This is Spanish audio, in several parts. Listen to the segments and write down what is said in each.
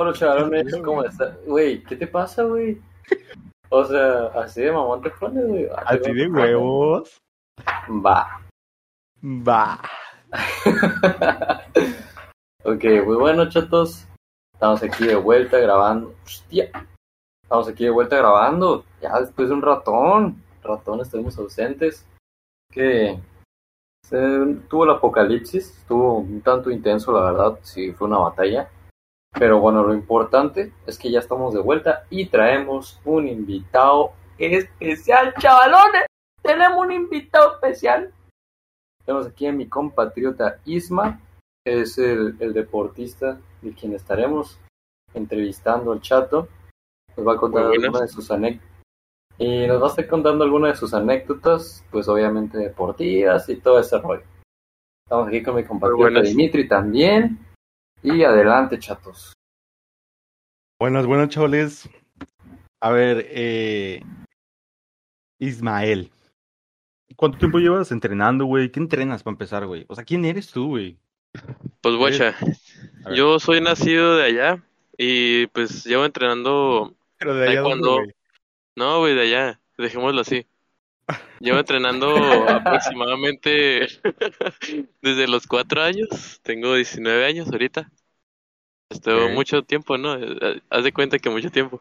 Hola chavalones, ¿cómo estás? Güey, ¿qué te pasa, güey? O sea, así de mamón te pones, güey. Ah, Así de huevos. Va. Va. ok, muy bueno, chatos. Estamos aquí de vuelta grabando. Hostia. Estamos aquí de vuelta grabando. Ya después de un ratón. Ratón, estuvimos ausentes. Que se- tuvo el apocalipsis. Estuvo un tanto intenso, la verdad. Sí, fue una batalla. Pero bueno, lo importante es que ya estamos de vuelta y traemos un invitado especial, chavalones. Tenemos un invitado especial. Tenemos aquí a mi compatriota Isma, que es el, el deportista de quien estaremos entrevistando al chato. Nos va a contar algunas de sus anécdotas. Y nos va a estar contando algunas de sus anécdotas, pues obviamente deportivas y todo ese rollo. Estamos aquí con mi compatriota. Dimitri también. Y adelante, chatos. Buenas, buenas, chavales. A ver, eh... Ismael. ¿Cuánto tiempo llevas entrenando, güey? ¿Qué entrenas para empezar, güey? O sea, ¿quién eres tú, güey? Pues guacha, yo soy nacido de allá y pues llevo entrenando, Pero de allá güey. no, güey, de allá, dejémoslo así. Llevo entrenando aproximadamente desde los cuatro años, tengo 19 años ahorita. Estuvo mucho tiempo, ¿no? Eh, Haz de cuenta que mucho tiempo.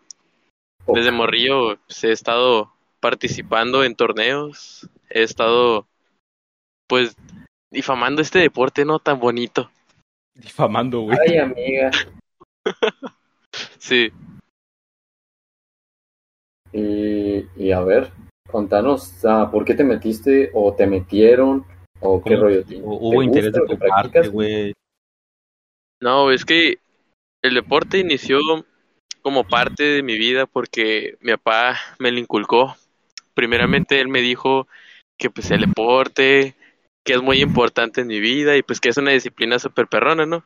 Desde morrillo pues, he estado participando en torneos, he estado pues difamando este deporte no tan bonito. Difamando, güey. Ay, amiga. Sí. Y, y a ver, contanos, ah, ¿por qué te metiste o te metieron o qué rollo? ¿Te- Hu- te Hubo interés de tu lo que parte, practicas? güey. No, es que el deporte inició como parte de mi vida porque mi papá me lo inculcó. Primeramente él me dijo que pues el deporte, que es muy importante en mi vida y pues que es una disciplina súper perrona, ¿no?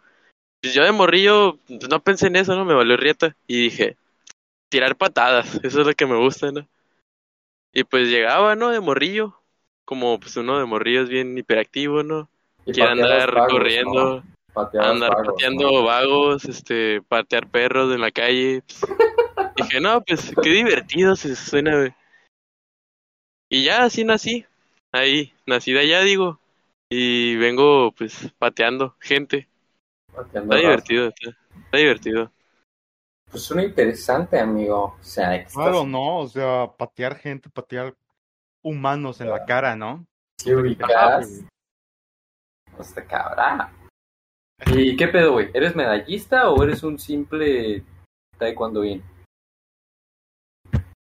Pues yo de morrillo pues, no pensé en eso, ¿no? Me valió rieta y dije, tirar patadas, eso es lo que me gusta, ¿no? Y pues llegaba, ¿no? De morrillo, como pues uno de morrillo es bien hiperactivo, ¿no? Y Quiere andar vagos, corriendo. andar vagos, pateando ¿no? vagos, este, patear perros en la calle. pues. Dije, no, pues qué divertido se suena, güey. Y ya así nací. Ahí, nací de allá, digo. Y vengo, pues, pateando gente. Pateando Está raza. divertido, está, está divertido. Pues suena interesante, amigo. O sea, estás Claro, no, o sea, patear gente, patear humanos en la cara, ¿no? así ubicas. Hasta cabrón. ¿Y qué pedo, güey? ¿Eres medallista o eres un simple taekwondoín?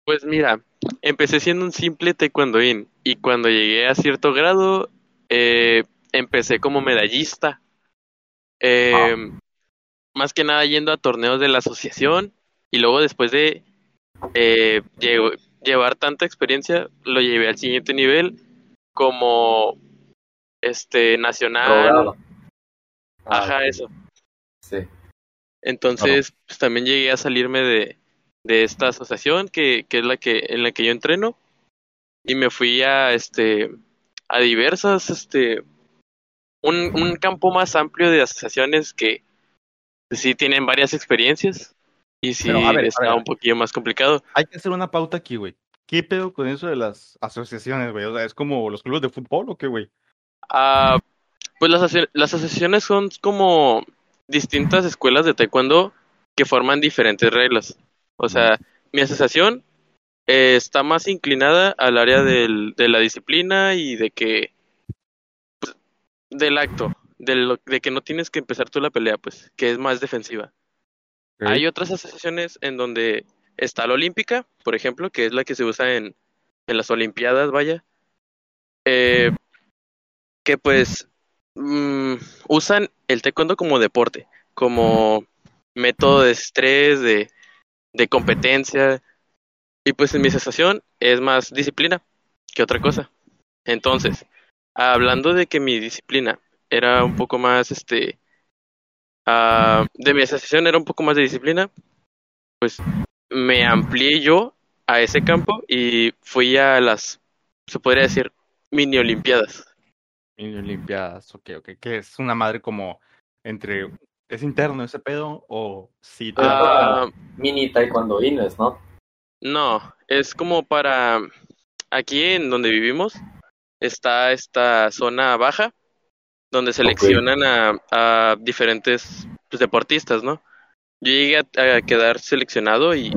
Pues mira, empecé siendo un simple taekwondoín. Y cuando llegué a cierto grado, eh, empecé como medallista. Eh, más que nada yendo a torneos de la asociación y luego después de eh, lle- llevar tanta experiencia lo llevé al siguiente nivel como este nacional. Ah, ajá eso Sí. entonces pues, también llegué a salirme de, de esta asociación que, que es la que en la que yo entreno y me fui a este a diversas este un, un campo más amplio de asociaciones que sí tienen varias experiencias y sí Pero, a ver, a está ver. un poquillo más complicado Hay que hacer una pauta aquí, güey. ¿Qué pedo con eso de las asociaciones, güey? O sea, ¿es como los clubes de fútbol o qué, güey? Ah, pues las, aso- las asociaciones son como distintas escuelas de taekwondo que forman diferentes reglas. O sea, mi asociación eh, está más inclinada al área del, de la disciplina y de que pues, del acto, de, lo, de que no tienes que empezar tú la pelea, pues, que es más defensiva. Hay otras asociaciones en donde está la olímpica, por ejemplo, que es la que se usa en, en las olimpiadas, vaya. Eh, que pues mm, usan el taekwondo como deporte, como método de estrés, de, de competencia. Y pues en mi asociación es más disciplina que otra cosa. Entonces, hablando de que mi disciplina era un poco más, este, ah, de mi asociación era un poco más de disciplina, pues me amplié yo a ese campo y fui a las, se podría decir, mini olimpiadas. Mini Olimpiadas, ok, ok. Que es una madre como entre ¿Es interno ese pedo o sí te Ah, Mini taekwondoines, ¿no? no, es como para aquí en donde vivimos está esta zona baja donde seleccionan a, a diferentes pues, deportistas, ¿no? Yo llegué a, a quedar seleccionado y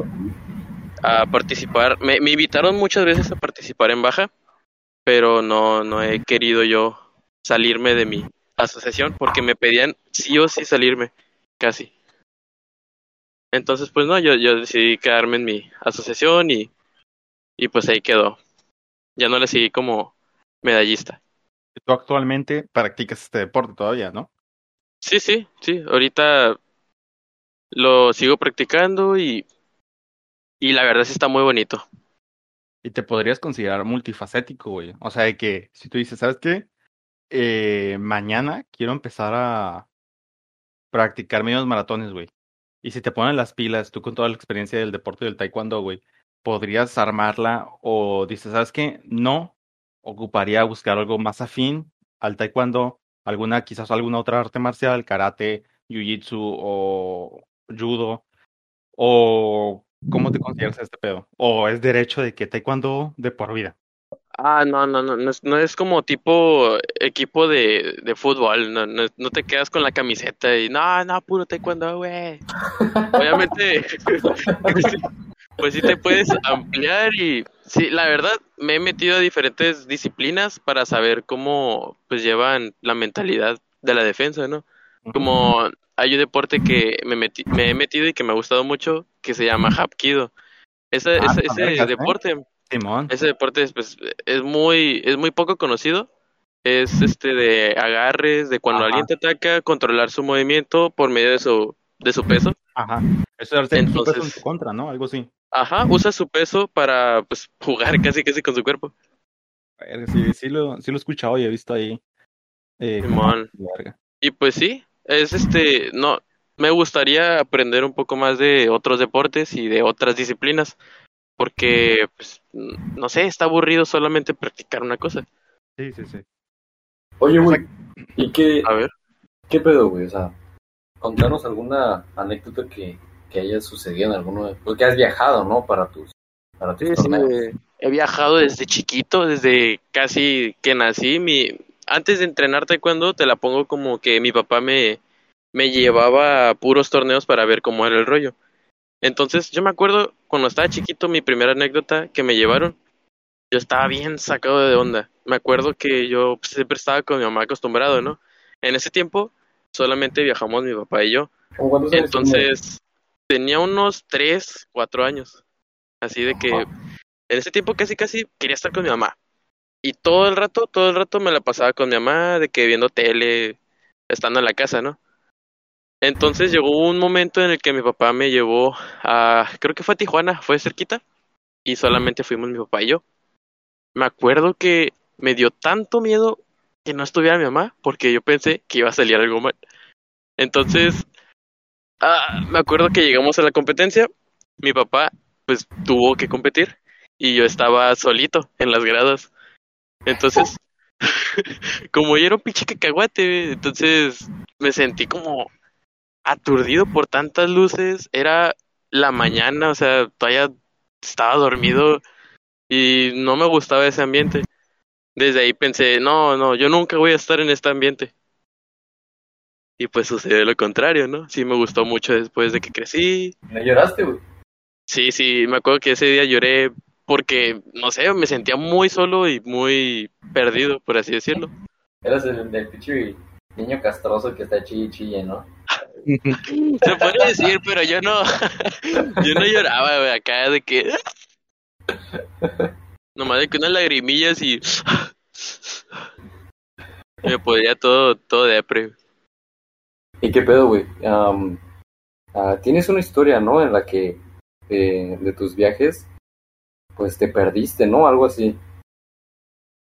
a participar. Me, me invitaron muchas veces a participar en baja, pero no, no he querido yo salirme de mi asociación porque me pedían sí o sí salirme, casi. Entonces, pues no, yo, yo decidí quedarme en mi asociación y, y pues ahí quedó. Ya no le seguí como medallista. Tú actualmente practicas este deporte todavía, ¿no? Sí, sí, sí. Ahorita lo sigo practicando y, y la verdad sí está muy bonito. Y te podrías considerar multifacético, güey. O sea, de que si tú dices, ¿sabes qué? Eh, mañana quiero empezar a practicar medios maratones, güey. Y si te ponen las pilas, tú con toda la experiencia del deporte del taekwondo, güey, podrías armarla o dices, ¿sabes qué? No, ocuparía buscar algo más afín al taekwondo, alguna, quizás alguna otra arte marcial, karate, jiu-jitsu o judo, o ¿cómo te consideras este pedo? ¿O es derecho de que taekwondo de por vida? Ah, no, no, no, no es, como tipo equipo de, de fútbol, no, no, no te quedas con la camiseta y no, no, puro taekwondo, güey. Obviamente, pues sí te puedes ampliar y sí, la verdad me he metido a diferentes disciplinas para saber cómo pues llevan la mentalidad de la defensa, ¿no? Como hay un deporte que me, metí, me he metido y que me ha gustado mucho que se llama Hapkido. Ese, Ah, ese, ese ¿eh? deporte Simón. ese deporte es, pues, es muy, es muy poco conocido. Es este de agarres, de cuando Ajá. alguien te ataca, controlar su movimiento por medio de su, de su peso. Ajá. Eso es arte en su peso en Entonces- su contra, ¿no? Algo así. Ajá, usa su peso para pues jugar casi casi con su cuerpo. Sí, sí lo, sí lo he escuchado y he visto ahí. Eh. Y pues sí, es este, no, me gustaría aprender un poco más de otros deportes y de otras disciplinas, porque pues, no sé, está aburrido solamente practicar una cosa. Sí, sí, sí. Oye, güey, ¿y qué, A ver. qué pedo, güey? O sea, contanos alguna anécdota que, que haya sucedido en alguno de... Porque has viajado, ¿no? Para tus, para tus Sí, torneos. eh, he viajado desde chiquito, desde casi que nací. Mi, antes de entrenar taekwondo, te la pongo como que mi papá me, me llevaba a puros torneos para ver cómo era el rollo. Entonces, yo me acuerdo cuando estaba chiquito, mi primera anécdota que me llevaron, yo estaba bien sacado de onda. Me acuerdo que yo pues, siempre estaba con mi mamá acostumbrado, ¿no? En ese tiempo, solamente viajamos mi papá y yo. Entonces, tenía unos 3, 4 años. Así de que en ese tiempo casi casi quería estar con mi mamá. Y todo el rato, todo el rato me la pasaba con mi mamá, de que viendo tele, estando en la casa, ¿no? Entonces llegó un momento en el que mi papá me llevó a, creo que fue a Tijuana, fue cerquita, y solamente fuimos mi papá y yo. Me acuerdo que me dio tanto miedo que no estuviera mi mamá, porque yo pensé que iba a salir algo mal. Entonces, ah, me acuerdo que llegamos a la competencia, mi papá pues tuvo que competir y yo estaba solito en las gradas. Entonces, como yo era un pinche cacahuate, entonces me sentí como aturdido por tantas luces. Era la mañana, o sea, todavía estaba dormido y no me gustaba ese ambiente. Desde ahí pensé, no, no, yo nunca voy a estar en este ambiente. Y pues sucedió lo contrario, ¿no? Sí me gustó mucho después de que crecí, ¿Me lloraste, güey? Sí, sí, me acuerdo que ese día lloré porque, no sé, me sentía muy solo y muy perdido, por así decirlo. Eras el del pinche niño castroso que está chille chille, ¿no? Se puede decir, pero yo no, yo no lloraba, güey, acá de que... Nomás de que unas lagrimillas y... Me podría todo, todo depre. ¿Y qué pedo, güey? Ah, tienes una historia, ¿no? En la que eh, de tus viajes, pues te perdiste, ¿no? Algo así.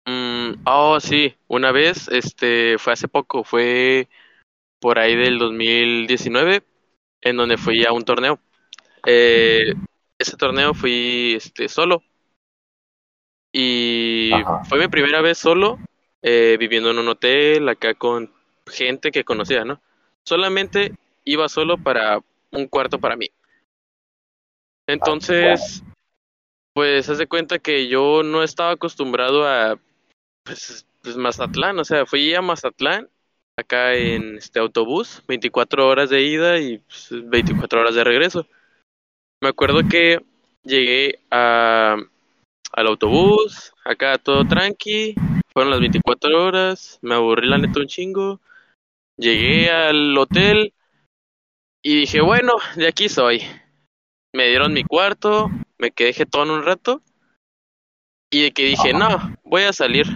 Mm, oh, sí, una vez, este, fue hace poco, fue por ahí del 2019, en donde fui a un torneo. Eh, ese torneo fui, este, solo. Y Ajá. fue mi primera vez solo, eh, viviendo en un hotel, acá con gente que conocía, ¿no? Solamente iba solo para un cuarto para mí. Entonces, pues haz de cuenta que yo no estaba acostumbrado a pues, pues Mazatlán, o sea, fui a Mazatlán acá en este autobús, 24 horas de ida y pues, 24 horas de regreso. Me acuerdo que llegué a, al autobús, acá todo tranqui, fueron las 24 horas, me aburrí la neta un chingo, llegué al hotel y dije, bueno, de aquí soy. Me dieron mi cuarto, me quedé jetón un rato y de que dije, no, voy a salir.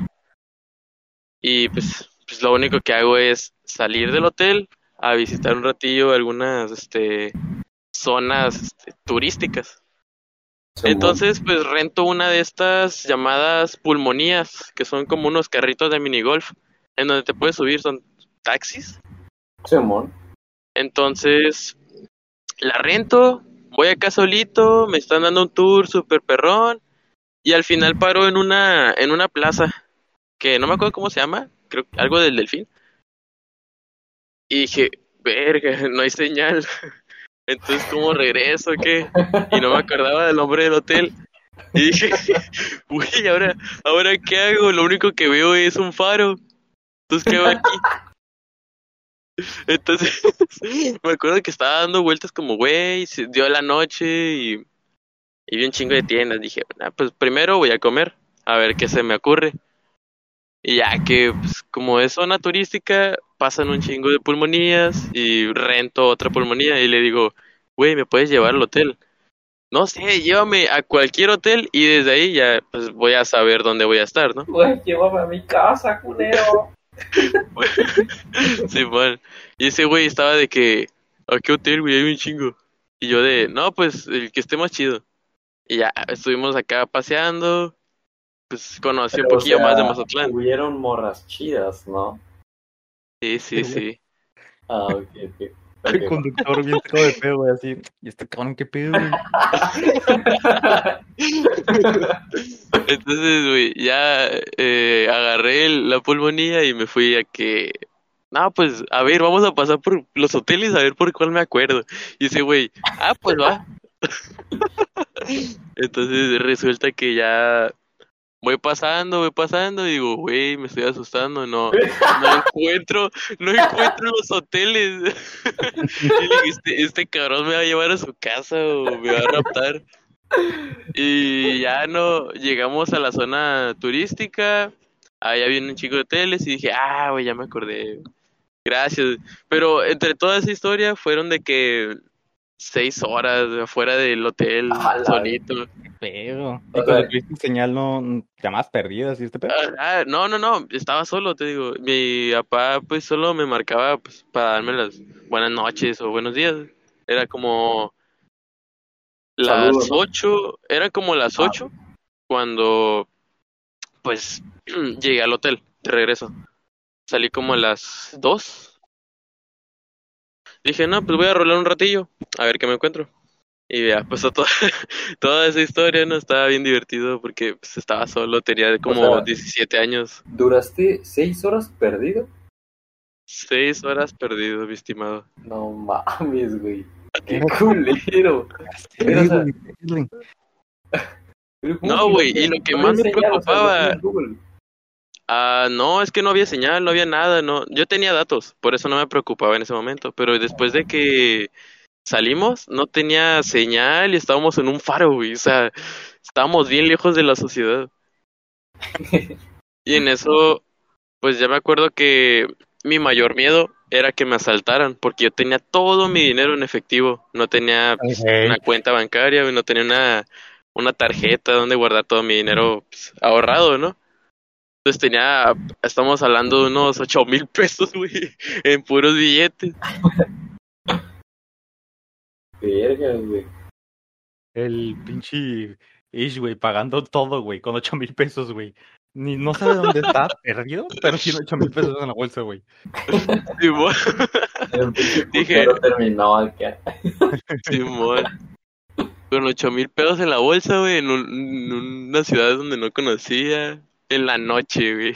Y pues pues lo único que hago es salir del hotel a visitar un ratillo algunas este, zonas este, turísticas. Entonces, pues rento una de estas llamadas pulmonías, que son como unos carritos de minigolf, en donde te puedes subir, son taxis. Simón. Entonces, la rento, voy acá solito, me están dando un tour super perrón, y al final paro en una, en una plaza, que no me acuerdo cómo se llama, creo que algo del delfín. Y dije, verga, no hay señal. Entonces, ¿cómo regreso? ¿Qué? Y no me acordaba del nombre del hotel. Y dije, güey, ahora, ahora qué hago? Lo único que veo es un faro. Entonces, ¿qué hago aquí? Entonces, me acuerdo que estaba dando vueltas como, güey, se dio la noche y, y vi un chingo de tiendas. Dije, pues primero voy a comer, a ver qué se me ocurre. Y ya que, pues, como es zona turística, pasan un chingo de pulmonías y rento otra pulmonía y le digo, güey, ¿me puedes llevar al hotel? No sé, llévame a cualquier hotel y desde ahí ya pues voy a saber dónde voy a estar, ¿no? Güey, llévame a mi casa, culero. sí, bueno. Y ese güey estaba de que, ¿a qué hotel, güey? Hay un chingo. Y yo de, no, pues el que esté más chido. Y ya, estuvimos acá paseando, pues conocí Pero, un poquillo o sea, más de Mazatlán. Hubieron morras chidas, ¿no? Sí, sí, sí. Ah, ok, ok. El conductor bien todo de pedo, güey, así. Y este cabrón, qué pedo, güey. Entonces, güey, ya eh, agarré la pulmonía y me fui a que... No, pues, a ver, vamos a pasar por los hoteles a ver por cuál me acuerdo. Y ese güey, ah, pues va. Entonces resulta que ya voy pasando, voy pasando y digo, güey, me estoy asustando, no, no encuentro, no encuentro los hoteles. Y dije, este, este cabrón me va a llevar a su casa o me va a raptar. Y ya no, llegamos a la zona turística, ahí había un chico de hoteles y dije, ah, güey, ya me acordé. Gracias. Pero entre toda esa historia fueron de que seis horas afuera del hotel, A la solito. Qué pedo. Y cuando tuviste señal, no, llamadas perdidas y este pedo. Ah, ah, no, no, no, estaba solo, te digo. Mi papá pues solo me marcaba pues para darme las buenas noches o buenos días. Era como las Saludos, ¿no? ocho, era como las Ah. ocho cuando pues llegué al hotel de regreso. Salí como a las dos. Dije, no, pues voy a rolar un ratillo, a ver qué me encuentro. Y ya, pues toda, toda esa historia no estaba bien divertido porque pues, estaba solo, tenía como sea- 17 años. ¿Duraste seis horas perdido? Seis horas perdido, mi estimado. No mames, güey. Qué culero. Pero, o sea, güey, Pero, ¿cómo No, güey, y lo que más me? O preocupaba-. Ah, no, es que no había señal, no había nada, no. Yo tenía datos, por eso no me preocupaba en ese momento. Pero después de que salimos, no tenía señal y estábamos en un faro, güey. O sea, estábamos bien lejos de la sociedad. Y en eso, pues ya me acuerdo que mi mayor miedo era que me asaltaran, porque yo tenía todo mi dinero en efectivo. No tenía pues, una cuenta bancaria, no tenía una, una tarjeta donde guardar todo mi dinero pues, ahorrado, ¿no? Entonces tenía, estamos hablando de unos ocho mil pesos, güey, en puros billetes. Verga, güey. El pinche Ish, güey, pagando todo, güey, con ocho mil pesos, güey. Ni, no sabe dónde está, perdido, pero tiene ocho mil pesos en la bolsa, güey. Simón, Dije- terminó acá. Simón. Con ocho mil pesos en la bolsa, güey, en, un- en una ciudad donde no conocía. En la noche, güey.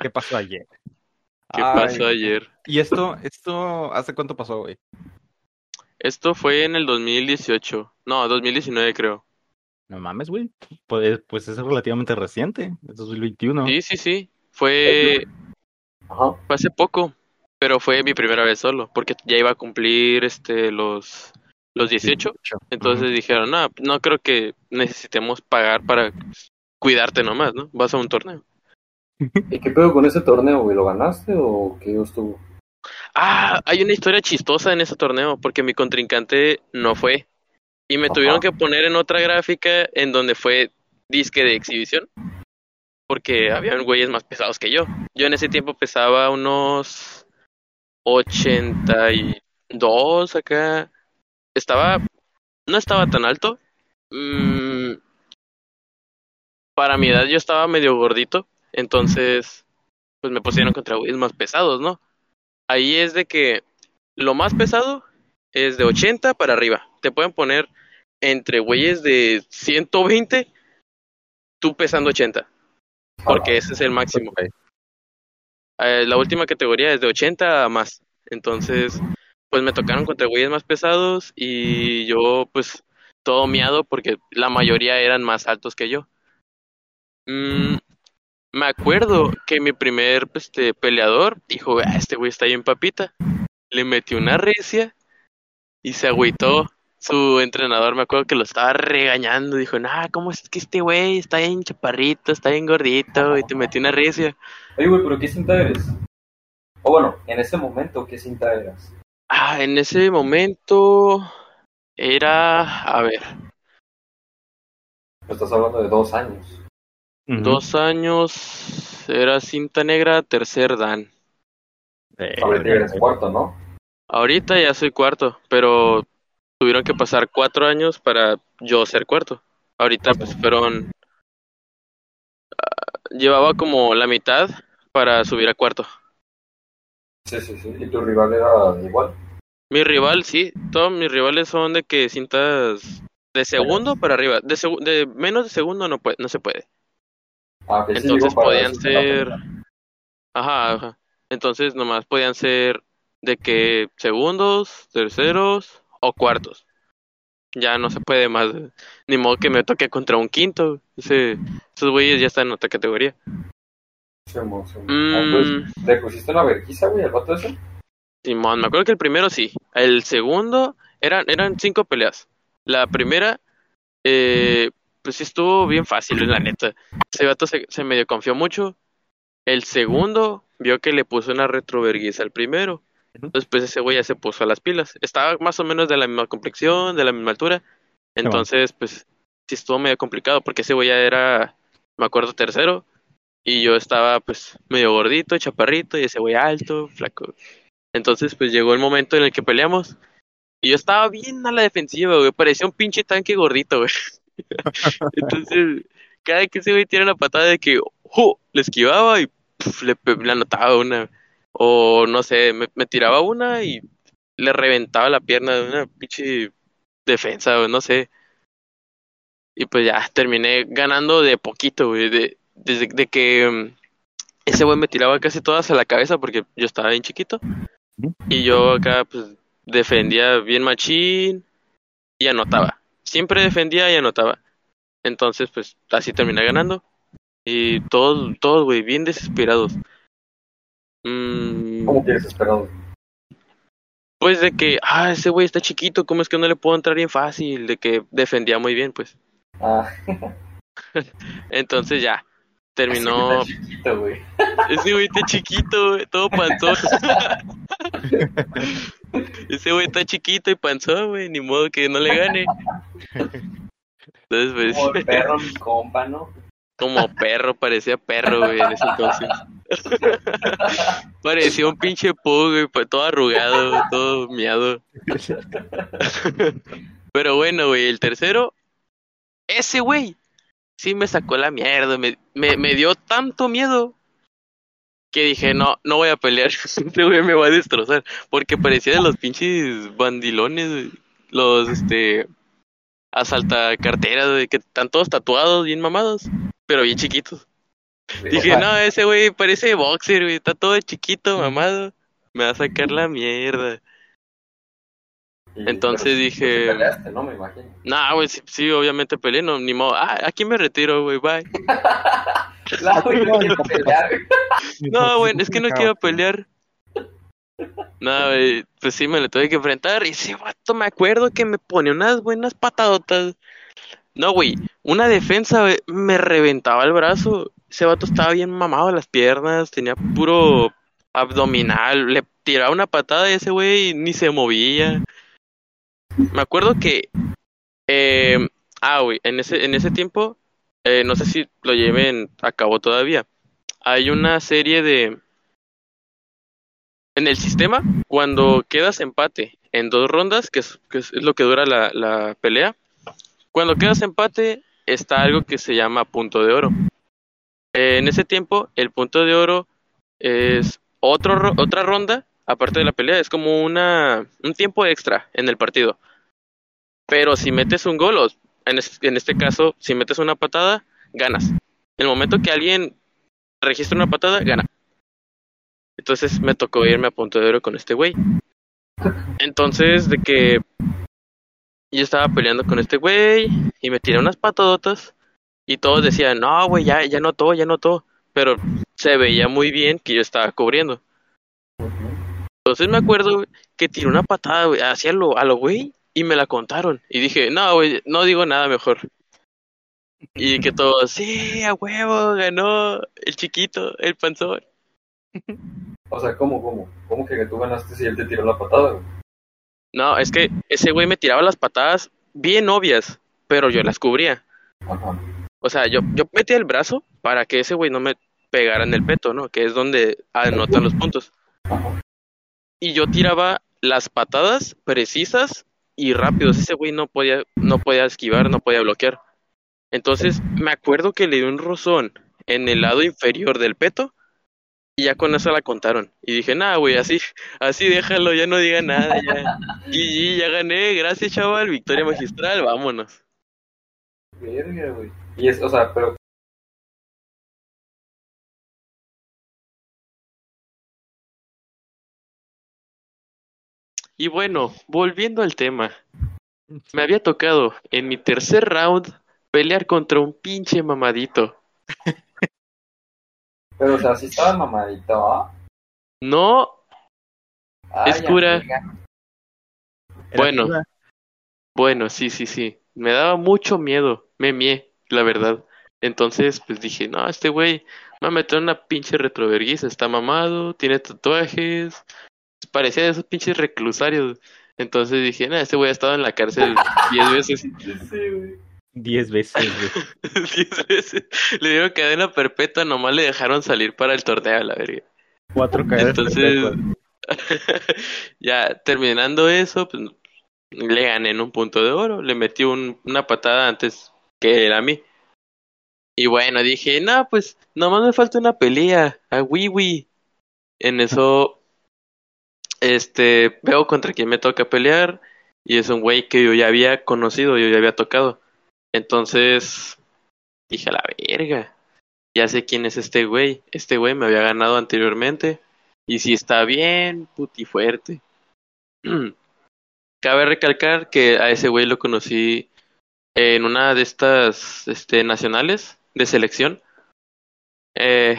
¿Qué pasó ayer? ¿Qué Ay, pasó ayer? ¿Y esto, esto, hace cuánto pasó, güey? Esto fue en el 2018. No, 2019 creo. No mames, güey. Pues, pues es relativamente reciente, es 2021. Sí, sí, sí. Fue, Ajá. fue hace poco, pero fue mi primera vez solo, porque ya iba a cumplir este los los 18. Entonces dijeron, no, no creo que necesitemos pagar para cuidarte nomás, ¿no? Vas a un torneo. ¿Y qué pedo con ese torneo, güey? ¿Lo ganaste o qué estuvo? Ah, hay una historia chistosa en ese torneo, porque mi contrincante no fue. Y me tuvieron que poner en otra gráfica en donde fue disque de exhibición. Porque habían güeyes más pesados que yo. Yo en ese tiempo pesaba unos 82 acá. Estaba, no estaba tan alto. Mm, para mi edad yo estaba medio gordito. Entonces, pues me pusieron contra güeyes más pesados, ¿no? Ahí es de que lo más pesado es de 80 para arriba. Te pueden poner entre güeyes de 120, tú pesando 80, porque ese es el máximo. Eh, la última categoría es de 80 a más. Entonces, pues me tocaron contra güeyes más pesados y yo, pues, todo miado porque la mayoría eran más altos que yo. Mm, me acuerdo que mi primer este, peleador dijo, "Ah, este güey está bien papita. Le metió una recia y se agüitó. Su entrenador me acuerdo que lo estaba regañando. Dijo, nah, ¿cómo es que este güey está bien chaparrito, está bien gordito y te metió una recia? Oye, güey, pero ¿qué cinta eres? O bueno, en ese momento, ¿qué cinta eras? Ah, en ese momento era, a ver, Estás hablando de dos años. Dos años, era cinta negra, tercer dan. Eh, Ahorita eres cuarto, ¿no? Ahorita ya soy cuarto, pero tuvieron que pasar cuatro años para yo ser cuarto. Ahorita pues fueron... ah, llevaba como la mitad para subir a cuarto. Sí, sí, sí. ¿Y tu rival era igual? Mi rival, sí, todos mis rivales son de que cintas de segundo para arriba. De, segu- de menos de segundo no, puede, no se puede. Ah, sí, Entonces podían ser... Ajá, ajá. Entonces nomás podían ser de que segundos, terceros o cuartos. Ya no se puede más. Ni modo que me toque contra un quinto. Ese, esos güeyes ya están en otra categoría. Simón. Mm, Ah, Entonces, ¿le pusiste una vergüenza, güey, al vato ese? Simón, me acuerdo que el primero sí. El segundo eran, eran cinco peleas. La primera, eh, pues sí estuvo bien fácil, la neta. Ese vato se, se medio confió mucho. El segundo vio que le puso una retroverguiza al primero. Ujú. Después ese güey ya se puso a las pilas. Estaba más o menos de la misma complexión, de la misma altura. Entonces, pues sí estuvo medio complicado porque ese güey ya era, me acuerdo, tercero. Y yo estaba pues medio gordito, chaparrito, y ese güey alto, flaco. Entonces, pues llegó el momento en el que peleamos. Y yo estaba bien a la defensiva, güey. Parecía un pinche tanque gordito, güey. Entonces, cada que ese güey tira una patada de que, ¡ju! le esquivaba y puf, le, anotaba una. O no sé, me, me tiraba una y le reventaba la pierna de una pinche defensa, güey, no sé. Y pues ya terminé ganando de poquito, güey. De, desde de que mm, ese güey me tiraba casi todas a la cabeza porque yo estaba bien chiquito. Y yo acá, pues, defendía bien machín y anotaba. Siempre defendía y anotaba. Entonces, pues, así terminé ganando. Y todos, todos, güey, bien desesperados. Mm, ¿Cómo que desesperado? pues de que, ah, ese güey está chiquito, ¿cómo es que no le puedo entrar bien fácil? De que defendía muy bien, pues. Ah, Entonces ya, terminó. ese chiquito, güey. Ese güey está chiquito, güey, todo panzón. Ese güey está chiquito y panzón, güey, ni modo que no le gane. Entonces, pues, Como perro, mi compa, ¿no? como perro, parecía perro, güey, en ese entonces. Parecía un pinche pug, güey, pa- todo arrugado, todo miado. Pero bueno, güey, el tercero, ese güey, sí me sacó la mierda, me, me, me dio tanto miedo que dije, no, no voy a pelear, este güey me va a destrozar, porque parecía de los pinches bandilones, los, este, asalta carteras, que están todos tatuados, bien mamados, pero bien chiquitos. Dije, no, ese güey parece boxer, güey, está todo chiquito, mamado, me va a sacar la mierda. Y- Entonces dije- peleaste, ¿no? Me imagino. Nah, güey, sí, sí, obviamente peleé, no, ni modo. Ah, aquí me retiro, güey, bye. No quiero pelear, güey. No, güey, es que no quiero pelear. No, güey, pues sí me le tuve que enfrentar. Y ese vato, me acuerdo que me pone unas buenas patadotas. No, güey, una defensa, güey, me reventaba el brazo. Ese vato estaba bien mamado las piernas, tenía puro abdominal. Le tiraba una patada y ese güey ni se movía. Me acuerdo que. eh, ah, en ese, en ese tiempo, eh, no sé si lo lleven a cabo todavía hay una serie de... En el sistema, cuando quedas empate en dos rondas, que es, que es lo que dura la, la pelea, cuando quedas empate está algo que se llama punto de oro. Eh, en ese tiempo, el punto de oro es otro, ro- otra ronda, aparte de la pelea, es como una, un tiempo extra en el partido. Pero si metes un gol, o en, en este caso, si metes una patada, ganas. El momento que alguien registra una patada, gana. Entonces me tocó irme a punto de oro con este güey. Entonces, de que yo estaba peleando con este güey y me tiré unas patadotas y todos decían, no, güey, ya, ya notó, ya notó. Pero se veía muy bien que yo estaba cubriendo. Entonces me acuerdo que tiré una patada güey, hacia lo, a lo güey y me la contaron. Y dije, no, güey, no digo nada mejor. Y que todos, sí, a huevo, ganó el chiquito, el panzón. O sea, ¿cómo, cómo? ¿Cómo que tú ganaste si él te tiró la patada, güey? No, es que ese güey me tiraba las patadas bien obvias, pero yo las cubría. Ajá. O sea, yo, yo metía el brazo para que ese güey no me pegara en el peto, ¿no? Que es donde anotan los puntos. Ajá. Y yo tiraba las patadas precisas y rápidos. Ese güey no podía, no podía esquivar, no podía bloquear. Entonces, me acuerdo que le dio un rozón en el lado inferior del peto y ya con eso la contaron. Y dije, nah, güey, así, así déjalo, ya no diga nada, ya. Y ya gané, gracias, chaval, victoria magistral, vámonos. Y es, o sea, pero Y bueno, volviendo al tema, me había tocado en mi tercer round pelear contra un pinche mamadito. Pero, o sea, si estaba mamadito, ¿ah? No, Ay, Es cura. Bueno. pura. bueno, sí, sí, sí. Me daba mucho miedo, me mié, la verdad. Entonces, pues dije, no, este güey me va a meter una pinche retroverguiza, está mamado, tiene tatuajes, parecía de esos pinches reclusarios. Entonces dije, no, este güey ha estado en la cárcel diez veces. Sí, güey. Diez veces, güey. Diez veces. Le dieron cadena perpetua, nomás le dejaron salir para el torneo, la verga. Cuatro caídas Entonces, ya terminando eso, pues le gané en un punto de oro. Le metí un- una patada antes que él a mí. Y bueno, dije, no, pues nomás me falta una pelea a Wiwi. En eso, este, veo contra quién me toca pelear. Y es un güey que yo ya había conocido, yo ya había tocado. Entonces, dije, a la verga. Ya sé quién es este güey. Este güey me había ganado anteriormente. Y si está bien, puti fuerte. Cabe recalcar que a ese güey lo conocí en una de estas este, nacionales de selección. Eh,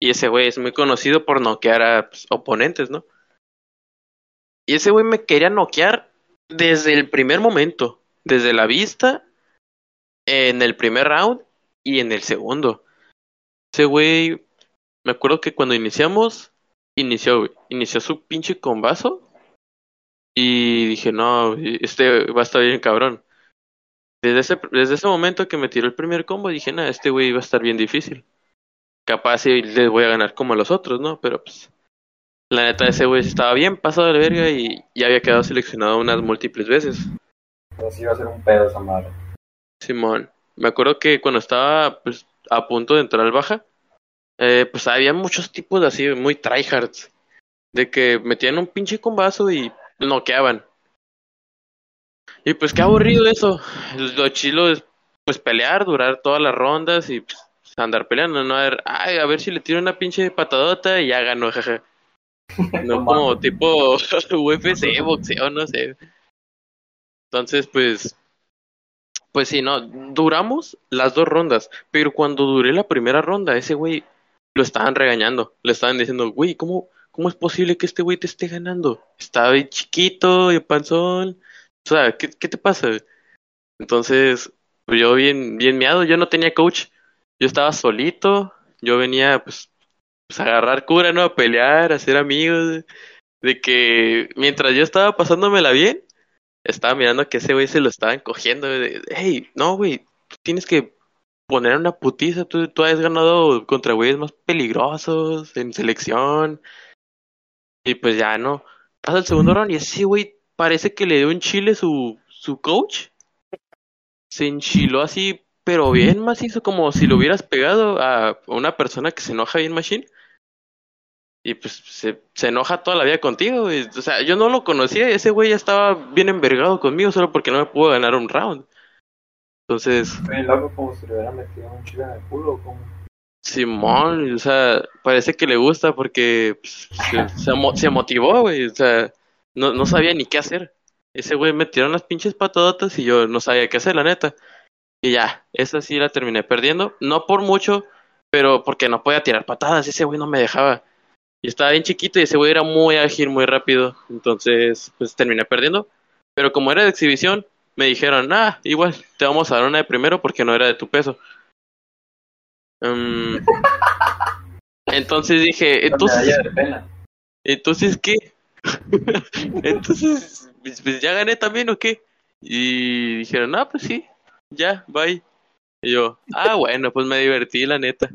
y ese güey es muy conocido por noquear a pues, oponentes, ¿no? Y ese güey me quería noquear desde el primer momento, desde la vista, en el primer round y en el segundo. Ese güey, me acuerdo que cuando iniciamos, inició, inició su pinche combazo. Y dije, no, este va a estar bien cabrón. Desde ese, desde ese momento que me tiró el primer combo, dije, no, este güey va a estar bien difícil. Capaz y les voy a ganar como a los otros, ¿no? Pero pues, la neta, ese güey estaba bien pasado de verga y ya había quedado seleccionado unas múltiples veces. Pero sí iba a ser un pedo esa madre. Simón, me acuerdo que cuando estaba pues, a punto de entrar al baja, eh, pues había muchos tipos de así, muy tryhards, de que metían un pinche combazo y noqueaban. Y pues qué aburrido eso. Lo chilo es pues pelear, durar todas las rondas y pues, andar peleando, no a ver, ay, a ver si le tiro una pinche patadota y ya ganó, jaja. No como tipo UFC, boxeo, no sé. Entonces, pues, pues sí, no, duramos las dos rondas, pero cuando duré la primera ronda, ese güey lo estaban regañando, le estaban diciendo, güey, ¿cómo, cómo es posible que este güey te esté ganando? Está bien chiquito y panzón, o sea, ¿qué, qué te pasa? Entonces, pues yo bien, bien miado, yo no tenía coach, yo estaba solito, yo venía pues, pues agarrar cura, ¿no? A pelear, a hacer amigos, de que mientras yo estaba pasándomela bien, estaba mirando que ese güey se lo estaban cogiendo, de, hey, no, güey, tienes que poner una putiza, tú, tú has ganado contra güeyes más peligrosos en selección, y pues ya, ¿no? Pasa el segundo round y ese güey parece que le dio un chile su, su coach, se enchiló así, pero bien macizo, como si lo hubieras pegado a una persona que se enoja bien machine. Y pues se, se enoja toda la vida contigo, güey. O sea, yo no lo conocía y ese güey ya estaba bien envergado conmigo solo porque no me pudo ganar un round. Entonces, Bien loco como si le hubiera metido un chile en el culo. Como... Simón, o sea, parece que le gusta porque pues, se, se motivó, güey. O sea, no, no sabía ni qué hacer. Ese güey me tiró unas pinches patadotas y yo no sabía qué hacer, la neta. Y ya, esa sí la terminé perdiendo. No por mucho, pero porque no podía tirar patadas. Ese güey no me dejaba. Y estaba bien chiquito y ese güey era muy ágil, muy rápido. Entonces, pues terminé perdiendo. Pero como era de exhibición, me dijeron, ah, igual, te vamos a dar una de primero porque no era de tu peso. Mm, entonces dije, entonces, entonces ¿qué? entonces, pues, pues, ya gané también o qué? Y dijeron, ah, pues sí, ya, bye. Y yo, ah, bueno, pues me divertí, la neta.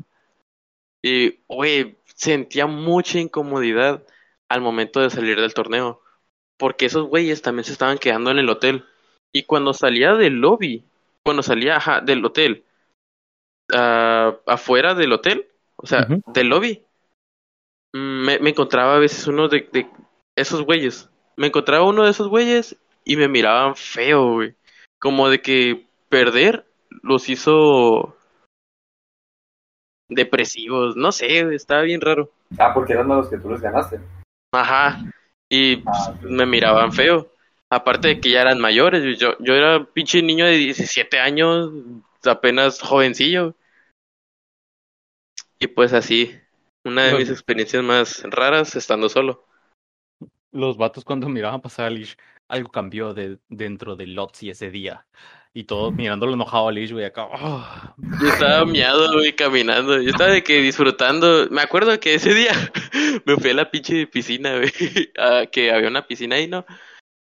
Y, güey, sentía mucha incomodidad al momento de salir del torneo. Porque esos güeyes también se estaban quedando en el hotel. Y cuando salía del lobby, cuando salía ajá, del hotel, ah, afuera del hotel, o sea, del lobby, me, me encontraba a veces uno de, de esos güeyes. Me encontraba uno de esos güeyes y me miraban feo, güey. Como de que perder los hizo depresivos. No sé, estaba bien raro. Ah, porque eran los que tú les ganaste. Ajá. Y pues, Ah, ok. me miraban feo. Aparte de que ya eran mayores. Yo, yo era un pinche niño de 17 años, apenas jovencillo. Y pues así, una de Los- mis experiencias más raras estando solo. Los vatos cuando miraban pasar a Lish, algo cambió de, dentro de Lotzi ese día. Y todos mirándolo enojado a Lish, güey, acá. "Ah". Yo estaba miado, güey, caminando. Yo estaba de que disfrutando. Me acuerdo que ese día me fui a la pinche piscina, güey. a que había una piscina ahí, ¿no?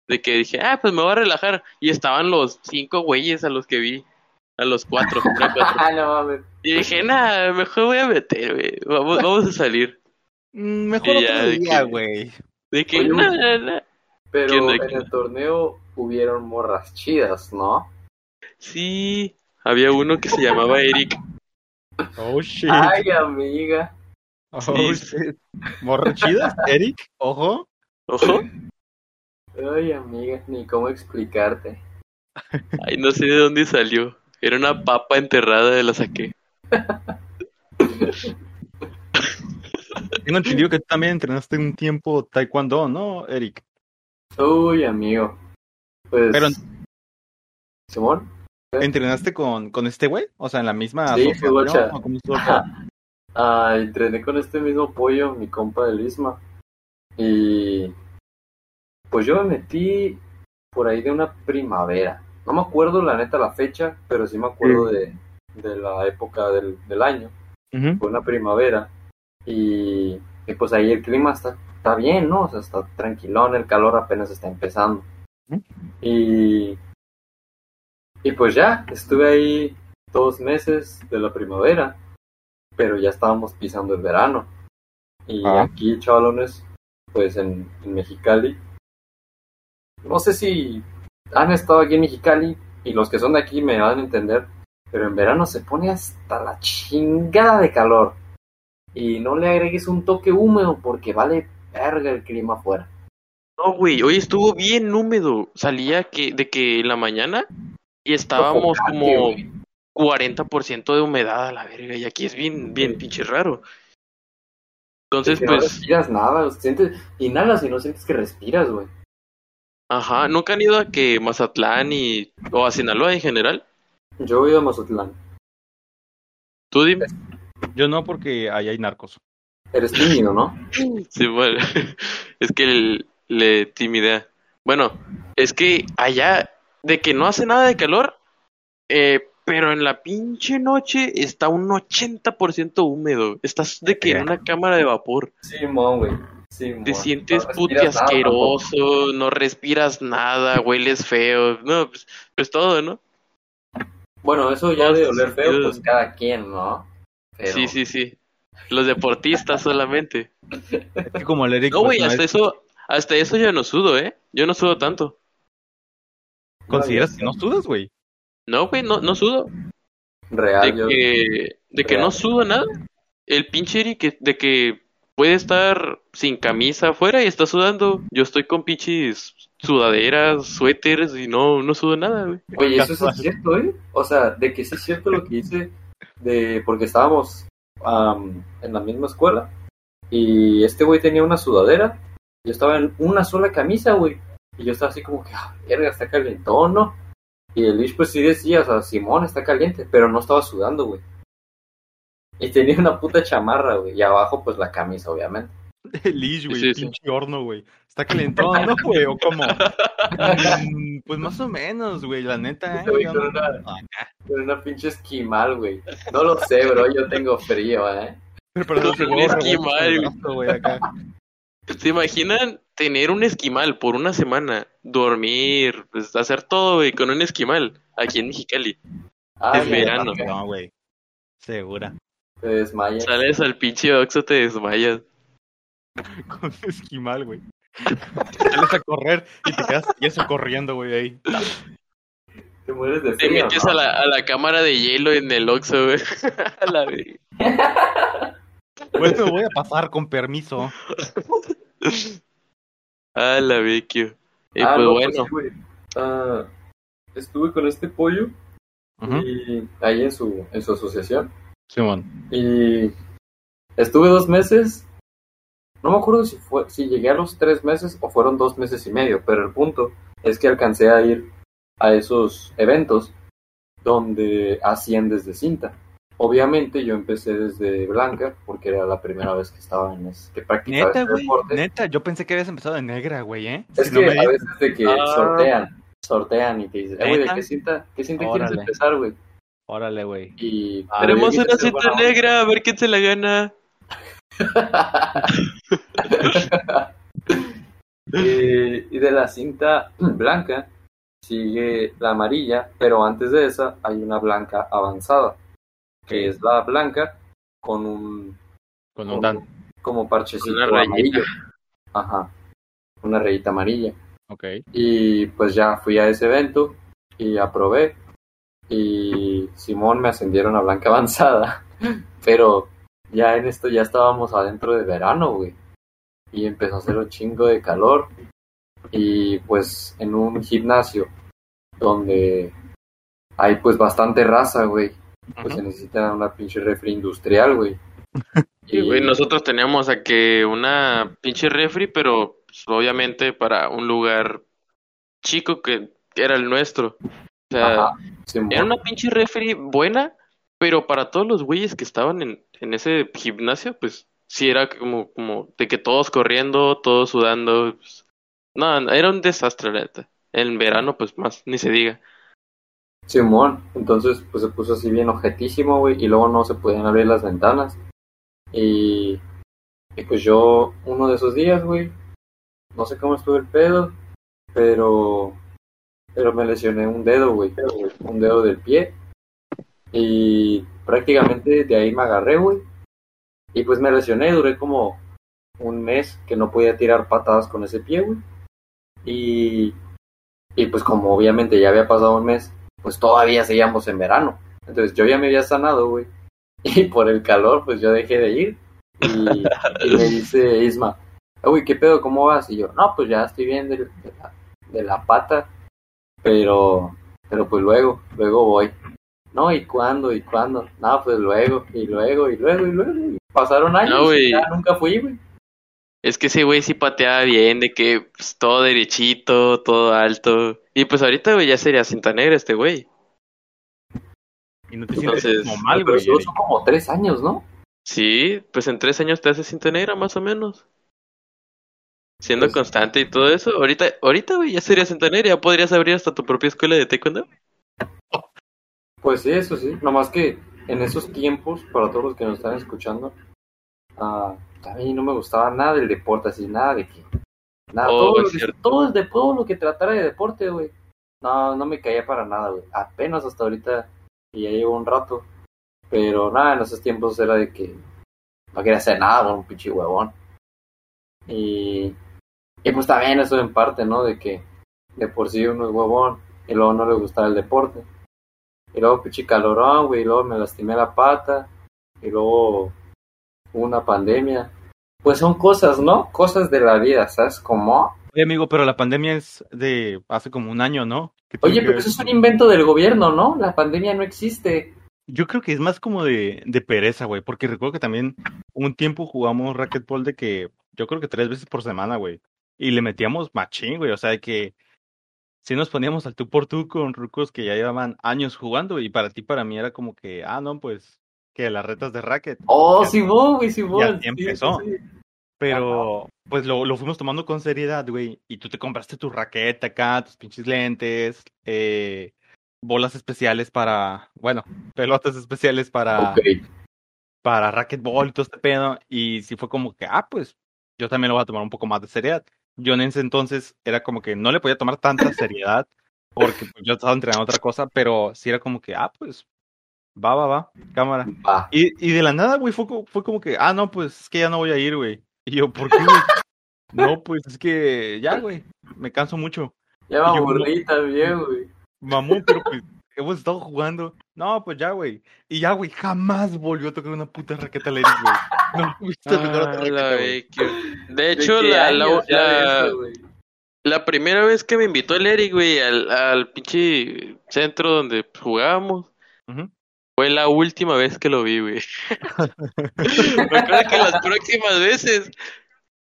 De que dije, ah, pues me voy a relajar. Y estaban los cinco güeyes a los que vi. A los cuatro, eran cuatro. Ah, no mames. Y dije, nada, mejor voy a meter, güey. Vamos, vamos a salir. Mm, Mejor Y otro día, güey. De que, Oye. Pero ¿Quién de en el torneo hubieron morras chidas, ¿no? Sí, había uno que se llamaba Eric. Oh, shit. Ay, amiga. oh, sí. shit. ¿Morra chida, Eric? Ojo. Ojo. Ay, amiga, ni cómo explicarte. Ay, no sé de dónde salió. Era una papa enterrada, la saqué. Tengo entendido que tú también entrenaste un tiempo taekwondo, ¿no, Eric? Uy, amigo. Pues. Pero- ¿Simón? ¿Entrenaste con, con este güey? O sea, en la misma Sí, asociación, Fugocha. ¿o cómo. Ah, entrené con este mismo pollo, mi compa del Isma. Y. Pues yo me metí por ahí de una primavera. No me acuerdo la neta la fecha, pero sí me acuerdo de, de la época del, del año. Fue una primavera y, y pues ahí el clima está, está bien, ¿no? O sea, está tranquilón, el calor apenas está empezando. Y, y pues ya, estuve ahí dos meses de la primavera, pero ya estábamos pisando el verano. Y Ah. aquí, chavalones, pues en, en Mexicali, no sé si han estado aquí en Mexicali y los que son de aquí me van a entender, pero en verano se pone hasta la chingada de calor. Y no le agregues un toque húmedo porque vale verga el clima afuera. No, güey, hoy estuvo bien húmedo. Salía que, de que en la mañana y estábamos como güey. 40% de humedad a la verga. Y aquí es bien, bien pinche raro. Entonces, Que no pues, respiras nada, sientes, inhalas y no sientes que respiras, güey. Ajá, ¿nunca han ido a que Mazatlán y... o a Sinaloa en general? Yo he ido a Mazatlán. ¿Tú dime? Yo no, porque ahí hay narcos. Eres tímido, ¿no? Sí, bueno, es que el- le timidea. Bueno, es que allá, de que no hace nada de calor, eh, pero en la pinche noche está un 80% húmedo. Estás de que en una cámara de vapor. Simón, güey. Simón. Te sientes No puti nada asqueroso, no respiras nada, hueles feo. No, pues, pues todo, ¿no? Bueno, eso ya de oler feo, pues cada quien, ¿no? Pero- Sí, sí, sí. Los deportistas solamente. Es que como el Eric. No, güey, hasta es- eso, hasta eso yo no sudo, ¿eh? Yo no sudo tanto. ¿Consideras que no sudas, güey? No, güey, no, no sudo. Real, De yo- que, de que Real. no sudo nada. El pinche Eric, que- de que puede estar sin camisa afuera y está sudando. Yo estoy con pinches sudaderas, suéteres y no, no sudo nada, güey. Oye, eso sí es cierto, ¿eh? O sea, de que sí es cierto lo que dice, de porque estábamos am, en la misma escuela y este güey tenía una sudadera, yo estaba en una sola camisa, güey, y yo estaba así como que, ah, verga, está calentón, ¿no? Y el Lish pues sí decía, o sea, Simón está caliente, pero no estaba sudando, güey. Y tenía una puta chamarra, güey, y abajo pues la camisa, obviamente. El Lish, güey, Sí, sí. pinche horno, güey. Está calentón, ¿no, güey? ¿O cómo? Mm, pues más o menos, güey, la neta. ¿eh? con una, con una pinche esquimal, güey. No lo sé, bro, yo tengo frío, ¿eh? Pero, pero güey, esquimal, güey, acá. ¿Se imaginan tener un esquimal por una semana? Dormir, pues, hacer todo, güey, con un esquimal aquí en Mexicali. Ah, Es ya, verano. No, güey. Segura. Te desmayas. Sales al pinche Oxxo, te desmayas. Con esquimal, güey. Sales a correr y te quedas y eso corriendo, güey, ahí. Te mueres de Te frío, metes ¿no? a, la, a la cámara de hielo en el Oxxo, güey. A la verga. Bueno, voy a pasar con permiso. A la vecchio. Y Ah, pues no, bueno, güey. Ah, estuve con este pollo y ahí en su, en su asociación. Simón. Y estuve dos meses. No me acuerdo si fue, si llegué a los tres meses o fueron dos meses y medio, pero el punto es que alcancé a ir a esos eventos donde hacían desde cinta. Obviamente yo empecé desde blanca porque era la primera vez que estaba en ese, que practicaba Neta, este güey. deporte. Neta, yo pensé que habías empezado de negra, güey, ¿eh? Es Si no que me a veces de que Ah. sortean, sortean y te dicen, eh, güey, ¿de qué cinta, qué cinta quieres empezar, güey? Órale, güey. Y Ah, tenemos pero yo una ser cinta negra, a ver quién se la gana. y de la cinta blanca sigue la amarilla, pero antes de esa hay una blanca avanzada, que es la blanca con un Con un dan. como parchecito Una rayita. amarillo. Ajá. Una rayita amarilla. Ok. Y pues ya fui a ese evento y aprobé. Y Simón me ascendieron a blanca avanzada. Pero ya en esto ya estábamos adentro de verano, güey. Y empezó a hacer un chingo de calor. Y pues en un gimnasio donde hay pues bastante raza, güey. Pues se necesita una pinche refri industrial, güey. Y, güey, nosotros teníamos a que una pinche refri, pero pues, obviamente para un lugar chico que era el nuestro. O sea, Ajá, era una pinche refri buena, pero para todos los güeyes que estaban en, en ese gimnasio, pues sí era como, como de que todos corriendo, todos sudando. pues, no, no, era un desastre, la neta. En verano, pues más, ni se diga. Simón, entonces pues se puso así bien objetísimo, güey, y luego no se podían abrir las ventanas. Y, pues yo, uno de esos días, güey, no sé cómo estuvo el pedo, pero, pero me lesioné un dedo, güey, un dedo del pie. Y prácticamente de ahí me agarré, güey. Y pues me lesioné, duré como un mes que no podía tirar patadas con ese pie, güey. Y, y pues como obviamente ya había pasado un mes, pues todavía seguíamos en verano. Entonces yo ya me había sanado, güey. Y por el calor, pues yo dejé de ir. Y, y me dice Isma, "Ah, güey, ¿qué pedo? ¿Cómo vas? Y yo, no, pues ya estoy bien de, de la, de la pata, pero, pero pues luego, luego voy. No, ¿y cuándo? ¿Y cuándo? No, pues luego, y luego, y luego, y luego. Y pasaron años No, y ya nunca fui, güey. Es que ese güey sí pateaba bien, de que pues, todo derechito, todo alto. Y pues ahorita, güey, ya sería cinta negra este güey. Y no te sientes Entonces, como mal, güey. son como tres años, ¿no? Sí, pues en tres años te haces cinta negra, más o menos. Siendo Pues- constante y todo eso. Ahorita, ahorita, güey, ya sería cinta negra. Ya podrías abrir hasta tu propia escuela de taekwondo. Pues sí, eso sí. Nomás que en esos tiempos, para todos los que nos están escuchando, ah, a mí no me gustaba nada del deporte, así, nada de que. Nada, Oh, todo, es lo que, todo, el de, todo lo que tratara de deporte, güey. No, no me caía para nada, güey. Apenas hasta ahorita, y ya llevo un rato. Pero nada, en esos tiempos era de que no quería hacer nada, con un pinche huevón. Y, y pues también eso en parte, ¿no? De que de por sí uno es huevón y luego no le gustaba el deporte. Y luego pinche calorón, güey, y luego me lastimé la pata, y luego una pandemia. Pues son cosas, ¿no? Cosas de la vida, ¿sabes? Como, Oye, amigo, pero la pandemia es de hace como un año, ¿no? ¿Qué tiene oye, pero eso es un invento del gobierno, ¿no? La pandemia no existe. Yo creo que es más como de, de pereza, güey, porque recuerdo que también un tiempo jugamos racquetball de que yo creo que tres veces por semana, güey, y le metíamos machín, güey, o sea, de que si nos poníamos al tú por tú con rucos que ya llevaban años jugando y para ti, para mí era como que, ah, no, pues, que las retas de racket, Oh, Simón, güey, Simón. ya empezó. sí, sí. pero pues lo, lo fuimos tomando con seriedad, güey, y tú te compraste tu raqueta acá, tus pinches lentes, eh, bolas especiales para, bueno, pelotas especiales para Ok. para racquetball y todo este pedo. Y sí fue como que, ah, pues yo también lo voy a tomar un poco más de seriedad. Yo en ese entonces era como que no le podía tomar tanta seriedad porque pues, yo estaba entrenando otra cosa, pero sí era como que, ah, pues va, va, va, cámara. Va. Y, y de la nada, güey, fue, fue como que, ah, no, pues es que ya no voy a ir, güey. Y yo, ¿por qué, güey? No, pues es que ya, güey, me canso mucho. Ya me aburrí también, güey. Mamón, pero pues hemos estado jugando. No, pues ya, güey. Y ya, güey, jamás volvió a tocar una puta raqueta al Eric, güey. No me gusta tocar otra Ah, raqueta, la güey. Becky. De ¿De hecho, qué la, la, de la- eso, güey? la primera vez que me invitó el Eric, güey, al, al pinche centro donde jugábamos, Ujú. Fue la última vez que lo vi, güey. me acuerdo que las próximas veces,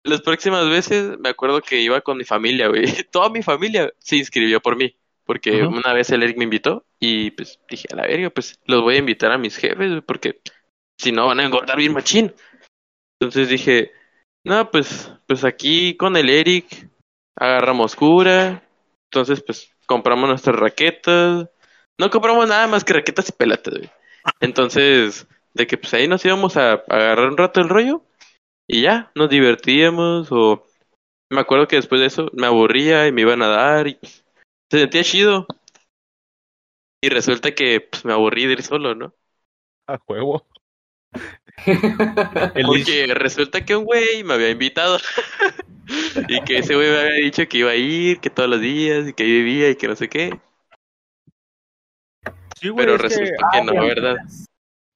las próximas veces, me acuerdo que iba con mi familia, güey. Toda mi familia se inscribió por mí, porque una vez el Eric me invitó y pues dije, a la verga, pues los voy a invitar a mis jefes, güey, porque si no van a engordar bien machín. Entonces dije, no, pues, pues aquí con el Eric agarramos cura. Entonces, pues, compramos nuestras raquetas. No compramos nada más que raquetas y pelotas, güey. Entonces, de que pues ahí nos íbamos a, a agarrar un rato el rollo. Y ya, nos divertíamos. O me acuerdo que después de eso me aburría y me iban a dar. Y pues, se sentía chido. Y resulta que pues, me aburrí de ir solo, ¿no? A juego. Porque resulta que un güey me había invitado. y que ese güey me había dicho que iba a ir, que todos los días, y que ahí vivía y que no sé qué. Sí, güey, Pero es que resulta que no. ¿verdad?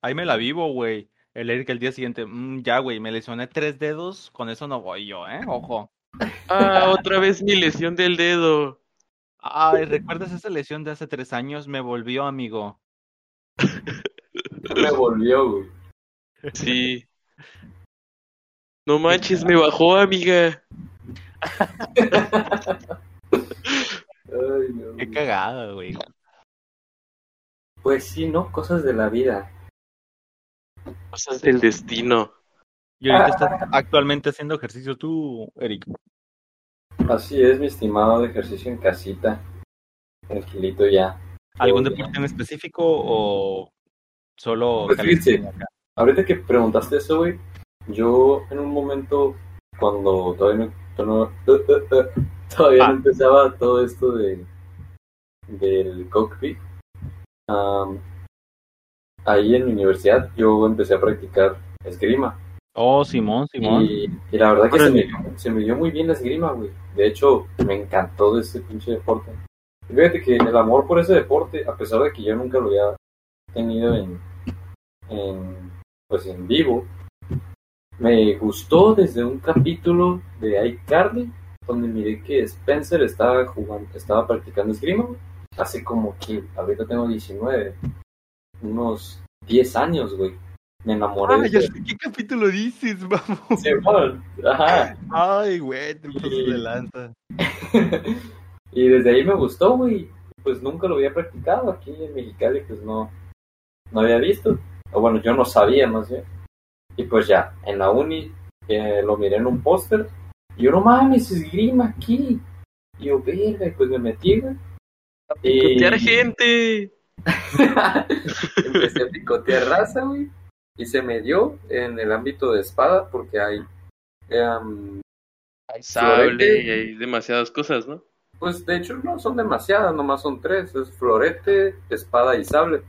ahí me la vivo, güey. El Eric el día siguiente, "Mm, ya, güey, me lesioné tres dedos, con eso no voy yo, ¿eh? Ojo. Ah, otra vez mi lesión del dedo. Ay, ¿recuerdas esa lesión de hace tres años? Me volvió, amigo. Me volvió, güey. Sí. No manches, me bajó, amiga. Ay, no, Qué güey. cagada, güey. Pues sí, ¿no? Cosas de la vida. Cosas del destino. Y ahorita estás actualmente haciendo ejercicio tú, Eric. Así es, mi estimado de ejercicio en casita. Tranquilito ya. ¿Algún Todo bien. deporte en específico o solo Pues fíjate? Ahorita que preguntaste eso, güey, yo en un momento, cuando todavía no, todavía no- todavía no Ah. empezaba todo esto de del cockpit, ahí en mi universidad yo empecé a practicar esgrima. Oh, Simón, Simón. Y, y la verdad que se me, se me dio muy bien la esgrima, güey. De hecho, me encantó de ese pinche deporte. Y fíjate que el amor por ese deporte, a pesar de que yo nunca lo había tenido en, en pues en vivo, me gustó desde un capítulo de iCarly, donde miré que Spencer estaba jugando, estaba practicando esgrima, güey. Hace como que, ahorita tengo 19, unos 10 años, güey. me enamoré. Ah, de ya sé qué capítulo dices, vamos. Sí, bueno, ajá. Ay, güey, te Y- de lanza. y desde ahí me gustó, güey. Pues nunca lo había practicado aquí en Mexicali, pues no, no había visto. O bueno, yo no sabía más bien. Y pues ya, en la uni eh, lo miré en un póster. Y yo, no mames, esgrima aquí. Y yo, verga, y pues me metí, güey. Y Cotear gente. empecé a picotear raza, güey. Y se me dio en el ámbito de espada, porque hay em, Hay sable y hay demasiadas cosas, ¿no? Pues de hecho no son demasiadas, nomás son tres. Es florete, espada y sable.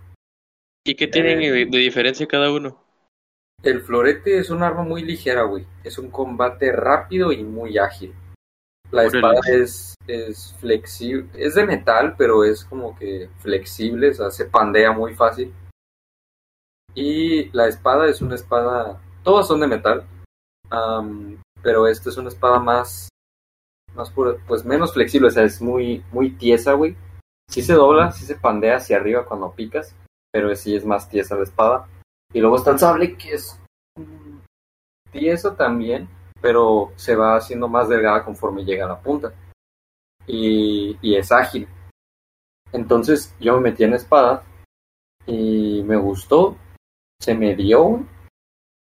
¿Y qué tienen Eh. de, de diferencia cada uno? El florete es un arma muy ligera, güey. Es un combate rápido y muy ágil. La espada es, es flexible. Es de metal, pero es como que flexible, o sea, se pandea muy fácil. Y la espada es una espada... Todas son de metal. am, pero esta es una espada más... más pura- pues menos flexible, o sea, es muy, muy tiesa, güey. Sí se dobla, sí se pandea hacia arriba cuando picas, pero sí es más tiesa la espada. Y luego está el sable, que es mm, tieso también, pero se va haciendo más delgada conforme llega a la punta. Y, es ágil. Entonces yo me metí en espada y me gustó, se me dio.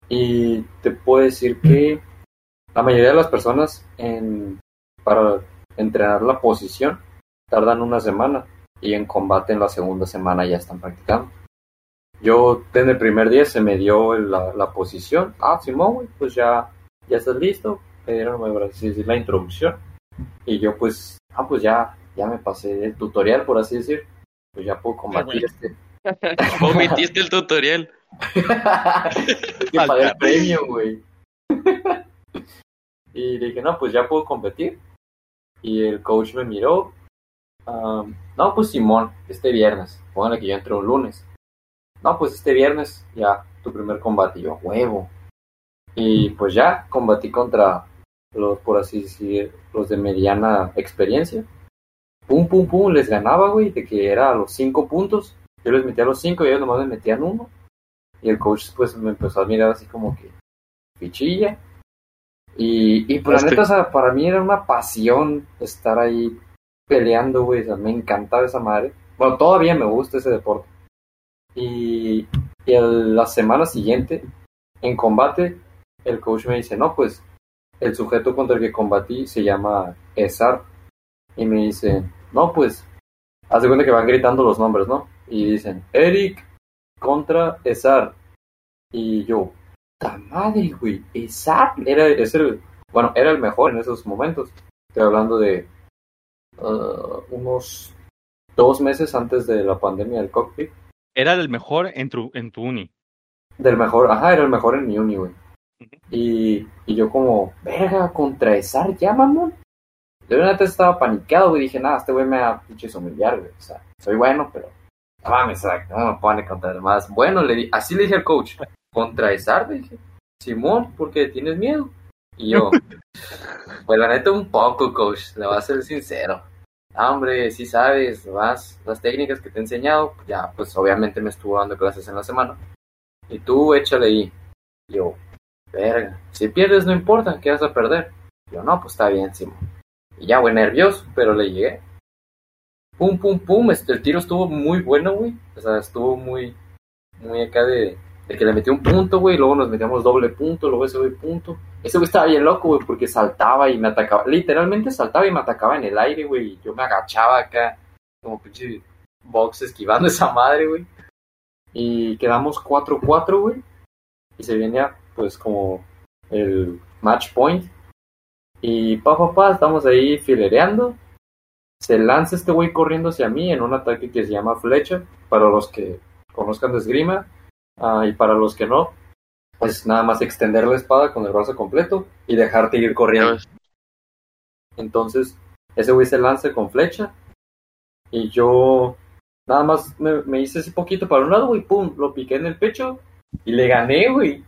Y te puedo decir que la mayoría de las personas para entrenar la posición tardan una semana y en combate en la segunda semana ya están practicando. Yo en el primer día se me dio la, posición. Ah, Simón, güey, pues ya, ya estás listo. Me dieron así decir, la introducción. Y yo pues, ah, pues ya, ya me pasé el tutorial, por así decir. Pues ya puedo combatir este. Omitiste el tutorial. Es que pagué el premio, güey. y dije, no, pues ya puedo competir. Y el coach me miró. am, no, pues Simón, este viernes. Póngale que yo entro un lunes. No, pues este viernes ya, tu primer combate. Y yo, huevo. Y pues ya, combatí contra los, por así decir, los de mediana experiencia. Pum, pum, pum, les ganaba, güey, de que era a los cinco puntos. Yo les metía a los cinco y ellos nomás me metían uno. Y el coach pues me empezó a mirar así como que fichilla. Y, y pues la neta, o sea, para mí era una pasión estar ahí peleando, güey. O sea, me encantaba esa madre. Bueno, todavía me gusta ese deporte. Y, y el- la semana siguiente, en combate, el coach me dice, no, pues el sujeto contra el que combatí se llama Esar. Y me dice, no, pues, haz de cuenta que van gritando los nombres, ¿no? Y dicen, Eric contra Esar. Y yo, ¡ta madre, güey! Esar era, es el, bueno, era el mejor en esos momentos. Estoy hablando de uh, unos dos meses antes de la pandemia del cockpit. Era el mejor en tu, en tu uni. Del mejor, ajá, era el mejor en mi uni, güey. Y, y yo como, verga, contra Esar, ya, mamón. Yo la neta estaba panicado, güey, dije, nada, este güey me va a pinches humillar, güey. O sea, soy bueno, pero no mames, no me pone contra el más. Bueno, le di, así le dije al coach, contra Esar, le dije, Simón, porque tienes miedo. Y yo, pues la neta un poco, coach, le voy a ser sincero. Ah, hombre, sí sabes, más las técnicas que te he enseñado, ya, pues obviamente me estuvo dando clases en la semana. Y tú échale ahí. Yo, verga, si pierdes no importa, ¿qué vas a perder? Yo, no, pues está bien, Simón. Y ya, güey, nervioso, pero le llegué. Pum, pum, pum, este, el tiro estuvo muy bueno, güey. O sea, estuvo muy, muy acá de, de que le metí un punto, güey, luego nos metíamos doble punto, luego ese güey punto. Ese güey estaba bien loco, güey, porque saltaba y me atacaba. Literalmente saltaba y me atacaba en el aire, güey. Yo me agachaba acá, como pinche box esquivando esa madre, güey. Y quedamos 4-4, güey. Y se venía, pues, como el match point. Y pa, pa, pa, estamos ahí filereando. Se lanza este güey corriendo hacia mí en un ataque que se llama flecha. Para los que conozcan de esgrima. ah, y para los que no, pues nada más extender la espada con el brazo completo y dejarte ir corriendo. Entonces, ese güey se lanza con flecha. Y yo nada más me, me hice ese poquito para un lado, güey, pum, lo piqué en el pecho y le gané, güey.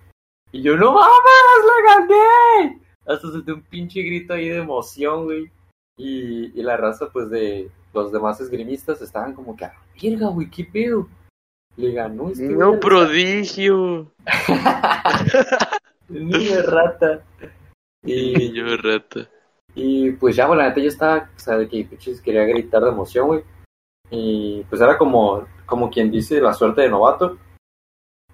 Y yo, no mames, le gané. Hasta dio un pinche grito ahí de emoción, güey. Y, y la raza, pues, de los demás esgrimistas estaban como que, la verga, güey, qué pedo. Le ganó este güey. prodigio. Niño de rata. Y, Niño rata. y pues ya, güey, la neta yo estaba, o sea, de que pinches quería gritar de emoción, güey. Y pues era como, como quien dice la suerte de novato.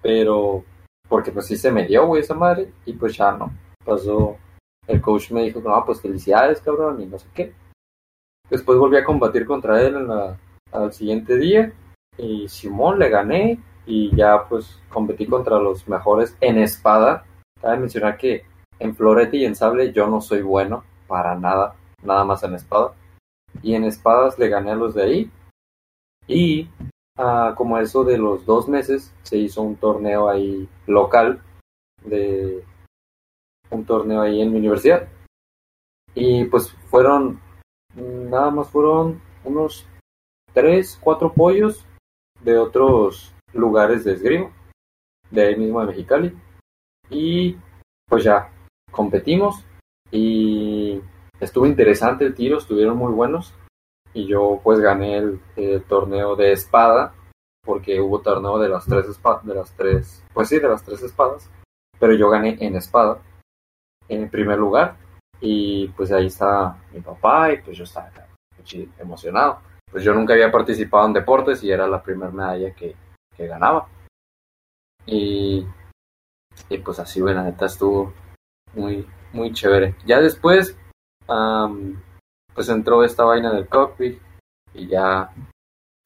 Pero, porque pues sí se me dio, güey, esa madre. Y pues ya no. Pasó. El coach me dijo, no, pues felicidades, cabrón, y no sé qué. Después volví a combatir contra él en la, al siguiente día. Y Simón le gané. Y ya pues competí contra los mejores en espada. Cabe mencionar que en florete y en sable yo no soy bueno para nada, nada más en espada. Y en espadas le gané a los de ahí. Y ah, como eso de los dos meses se hizo un torneo ahí local de un torneo ahí en mi universidad. Y pues fueron, nada más fueron unos tres, cuatro pollos de otros lugares de esgrima, de ahí mismo de Mexicali. Y pues ya competimos y estuvo interesante el tiro, estuvieron muy buenos. Y yo pues gané el, torneo de espada, porque hubo torneo de las tres espadas, de las tres, pues sí, de las tres espadas. Pero yo gané en espada, en primer lugar. Y pues ahí está mi papá y pues yo estaba emocionado. Pues yo nunca había participado en deportes y era la primera medalla que, que ganaba. Y, y pues así, bueno, la neta estuvo muy, muy chévere. Ya después, pues entró esta vaina del cockpit y ya,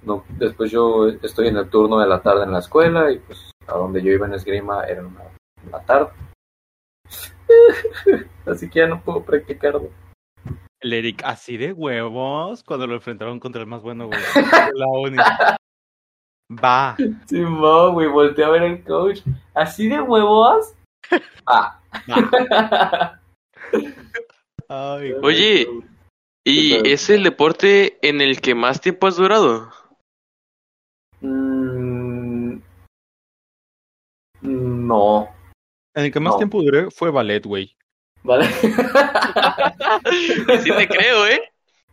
no, después yo estoy en el turno de la tarde en la escuela y pues a donde yo iba en esgrima era en la, en la tarde. Así que ya no puedo practicarlo. El Eric, así de huevos cuando lo enfrentaron contra el más bueno, güey. La uni. Va. Simón, güey, volteé a ver el coach. ¿Así de huevos? Ah. va. Ay, güey. Oye, ¿y es el deporte en el que más tiempo has durado? Mm, no. En el que más No. tiempo duré fue ballet, güey. ¿Vale? Sí te creo, ¿eh?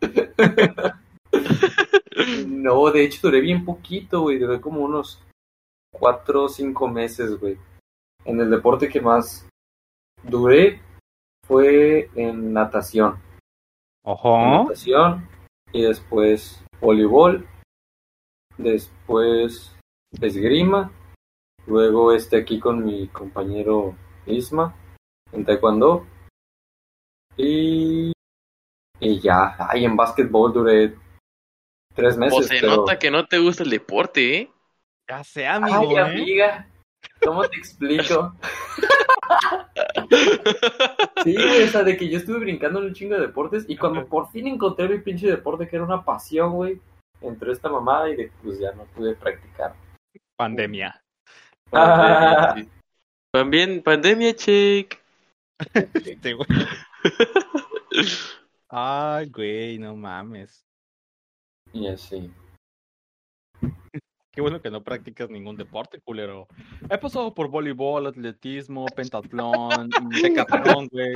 no, de hecho duré bien poquito, güey. Duré como unos cuatro o cinco meses, güey. En el deporte que más duré fue en natación. Natación y después voleibol, después esgrima, luego este aquí con mi compañero Isma en taekwondo y, y ya, ay, en básquetbol duré tres meses. O se pero- nota que no te gusta el deporte, ¿eh? Ya sé, amigo, Ay, ¿eh? amiga, ¿cómo te explico? Sí, güey, o sea, de que yo estuve brincando en un chingo de deportes y cuando por fin encontré mi pinche deporte que era una pasión, güey, entró esta mamada y de, pues ya no pude practicar. Pandemia. Ah. También pandemia, check. Este, güey. Ay, güey, no mames. Y así. Qué bueno que no practicas ningún deporte, culero. He pasado por voleibol, atletismo, pentatlón, decatlón, güey.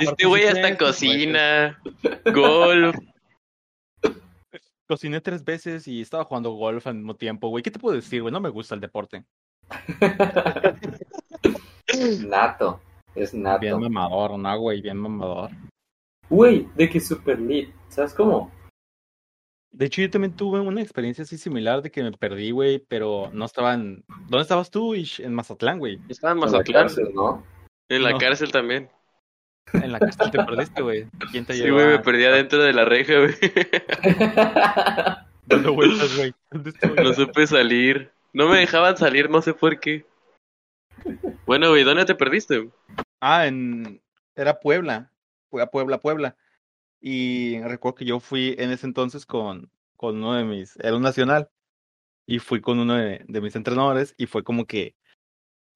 Este güey hasta cocina, golf. Cociné tres veces y estaba jugando golf al mismo tiempo, güey. ¿Qué te puedo decir, güey? No me gusta el deporte. nato, es Bien nato. mamador, ¿no, güey? Bien mamador. Güey, de que super lit, ¿sabes cómo? De hecho, yo también tuve una experiencia así similar de que me perdí, güey, pero no estaba en... ¿Dónde estabas tú, Ish? En Mazatlán, güey. Estaba en En la Mazatlán. cárcel, ¿no? En la No. cárcel también. En la cárcel te perdiste, güey. ¿Quién te Sí, güey, me perdí adentro de la reja, güey. Dando vueltas, güey. No supe salir. No me dejaban salir, no sé por qué. Bueno, güey, ¿dónde te perdiste? Ah, en... Era Puebla. Fui a Puebla, Puebla. Y recuerdo que yo fui en ese entonces con, con uno de mis... Era un nacional. Y fui con uno de, de mis entrenadores y fue como que...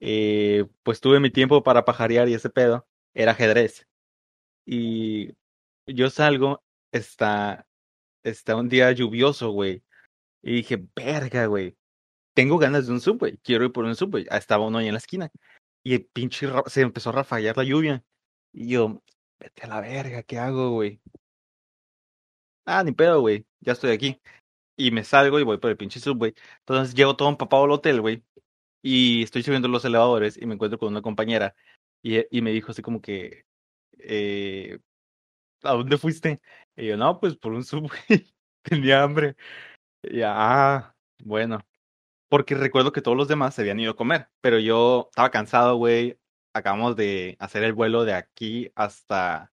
eh, pues tuve mi tiempo para pajarear y ese pedo. Era ajedrez. Y yo salgo, está, está un día lluvioso, güey. Y dije, verga, güey. Tengo ganas de un subway. Quiero ir por un subway. Estaba uno ahí en la esquina. Y el pinche se empezó a rafallar la lluvia. Y yo, vete a la verga, ¿qué hago, güey? Ah, ni pedo, güey. Ya estoy aquí. y me salgo y voy por el pinche subway. Entonces llego todo empapado al hotel, güey. Y estoy subiendo los elevadores y me encuentro con una compañera y, y me dijo así como que, eh, ¿a dónde fuiste? Y yo, no, pues por un subway. Tenía hambre. Y ah, bueno. Porque recuerdo que todos los demás se habían ido a comer, pero yo estaba cansado, güey. Acabamos de hacer el vuelo de aquí hasta,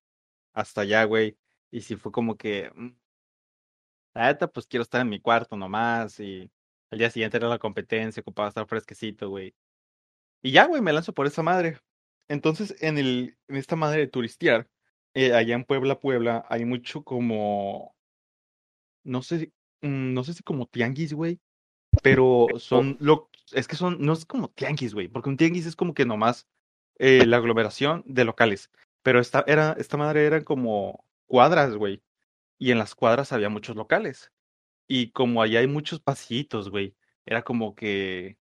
hasta allá, güey. Y si fue como que, mm, la neta, pues quiero estar en mi cuarto nomás. Y al día siguiente era la competencia, ocupaba estar fresquecito, güey. Y ya, güey, me lanzo por esa madre. Entonces, en, el, en esta madre de turistear, eh, allá en Puebla, Puebla, hay mucho como, no sé, mm, no sé si como tianguis, güey, pero son, lo, es que son, no es como tianguis, güey, porque un tianguis es como que nomás eh, la aglomeración de locales, pero esta, era, esta madre eran como cuadras, güey, y en las cuadras había muchos locales, y como allá hay muchos pasillitos, güey, era como que,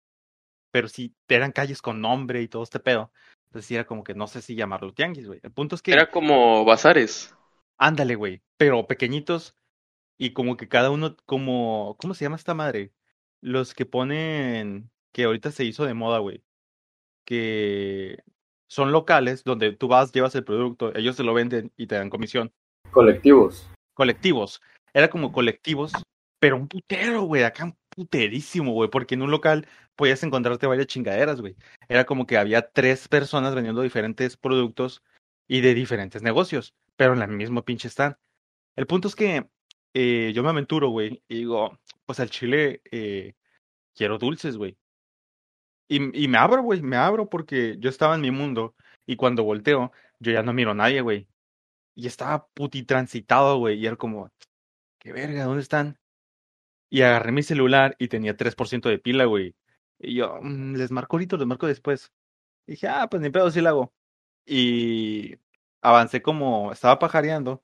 pero sí, eran calles con nombre y todo este pedo, entonces sí era como que no sé si llamarlo tianguis, güey, el punto es que... Era como bazares. Ándale, güey, pero pequeñitos y como que cada uno, como, ¿cómo se llama esta madre? Los que ponen, que ahorita se hizo de moda, güey, que son locales donde tú vas, llevas el producto, ellos te lo venden y te dan comisión. Colectivos. Colectivos. Era como colectivos, pero un putero, güey, acá un puterísimo, güey, porque en un local podías encontrarte varias chingaderas, güey. Era como que había tres personas vendiendo diferentes productos y de diferentes negocios, pero en la misma pinche stand. El punto es que eh, yo me aventuro, güey, y digo, pues al chile eh, quiero dulces, güey. Y, y me abro, güey, me abro porque yo estaba en mi mundo y cuando volteo, yo ya no miro a nadie, güey. Y estaba putitransitado, güey, y era como, qué verga, ¿dónde están? Y agarré mi celular y tenía 3% de pila, güey. Y yo, mm, les marco ahorita, les marco después. Y dije, ah, pues ni pedo, sí lo hago. Y avancé como, estaba pajareando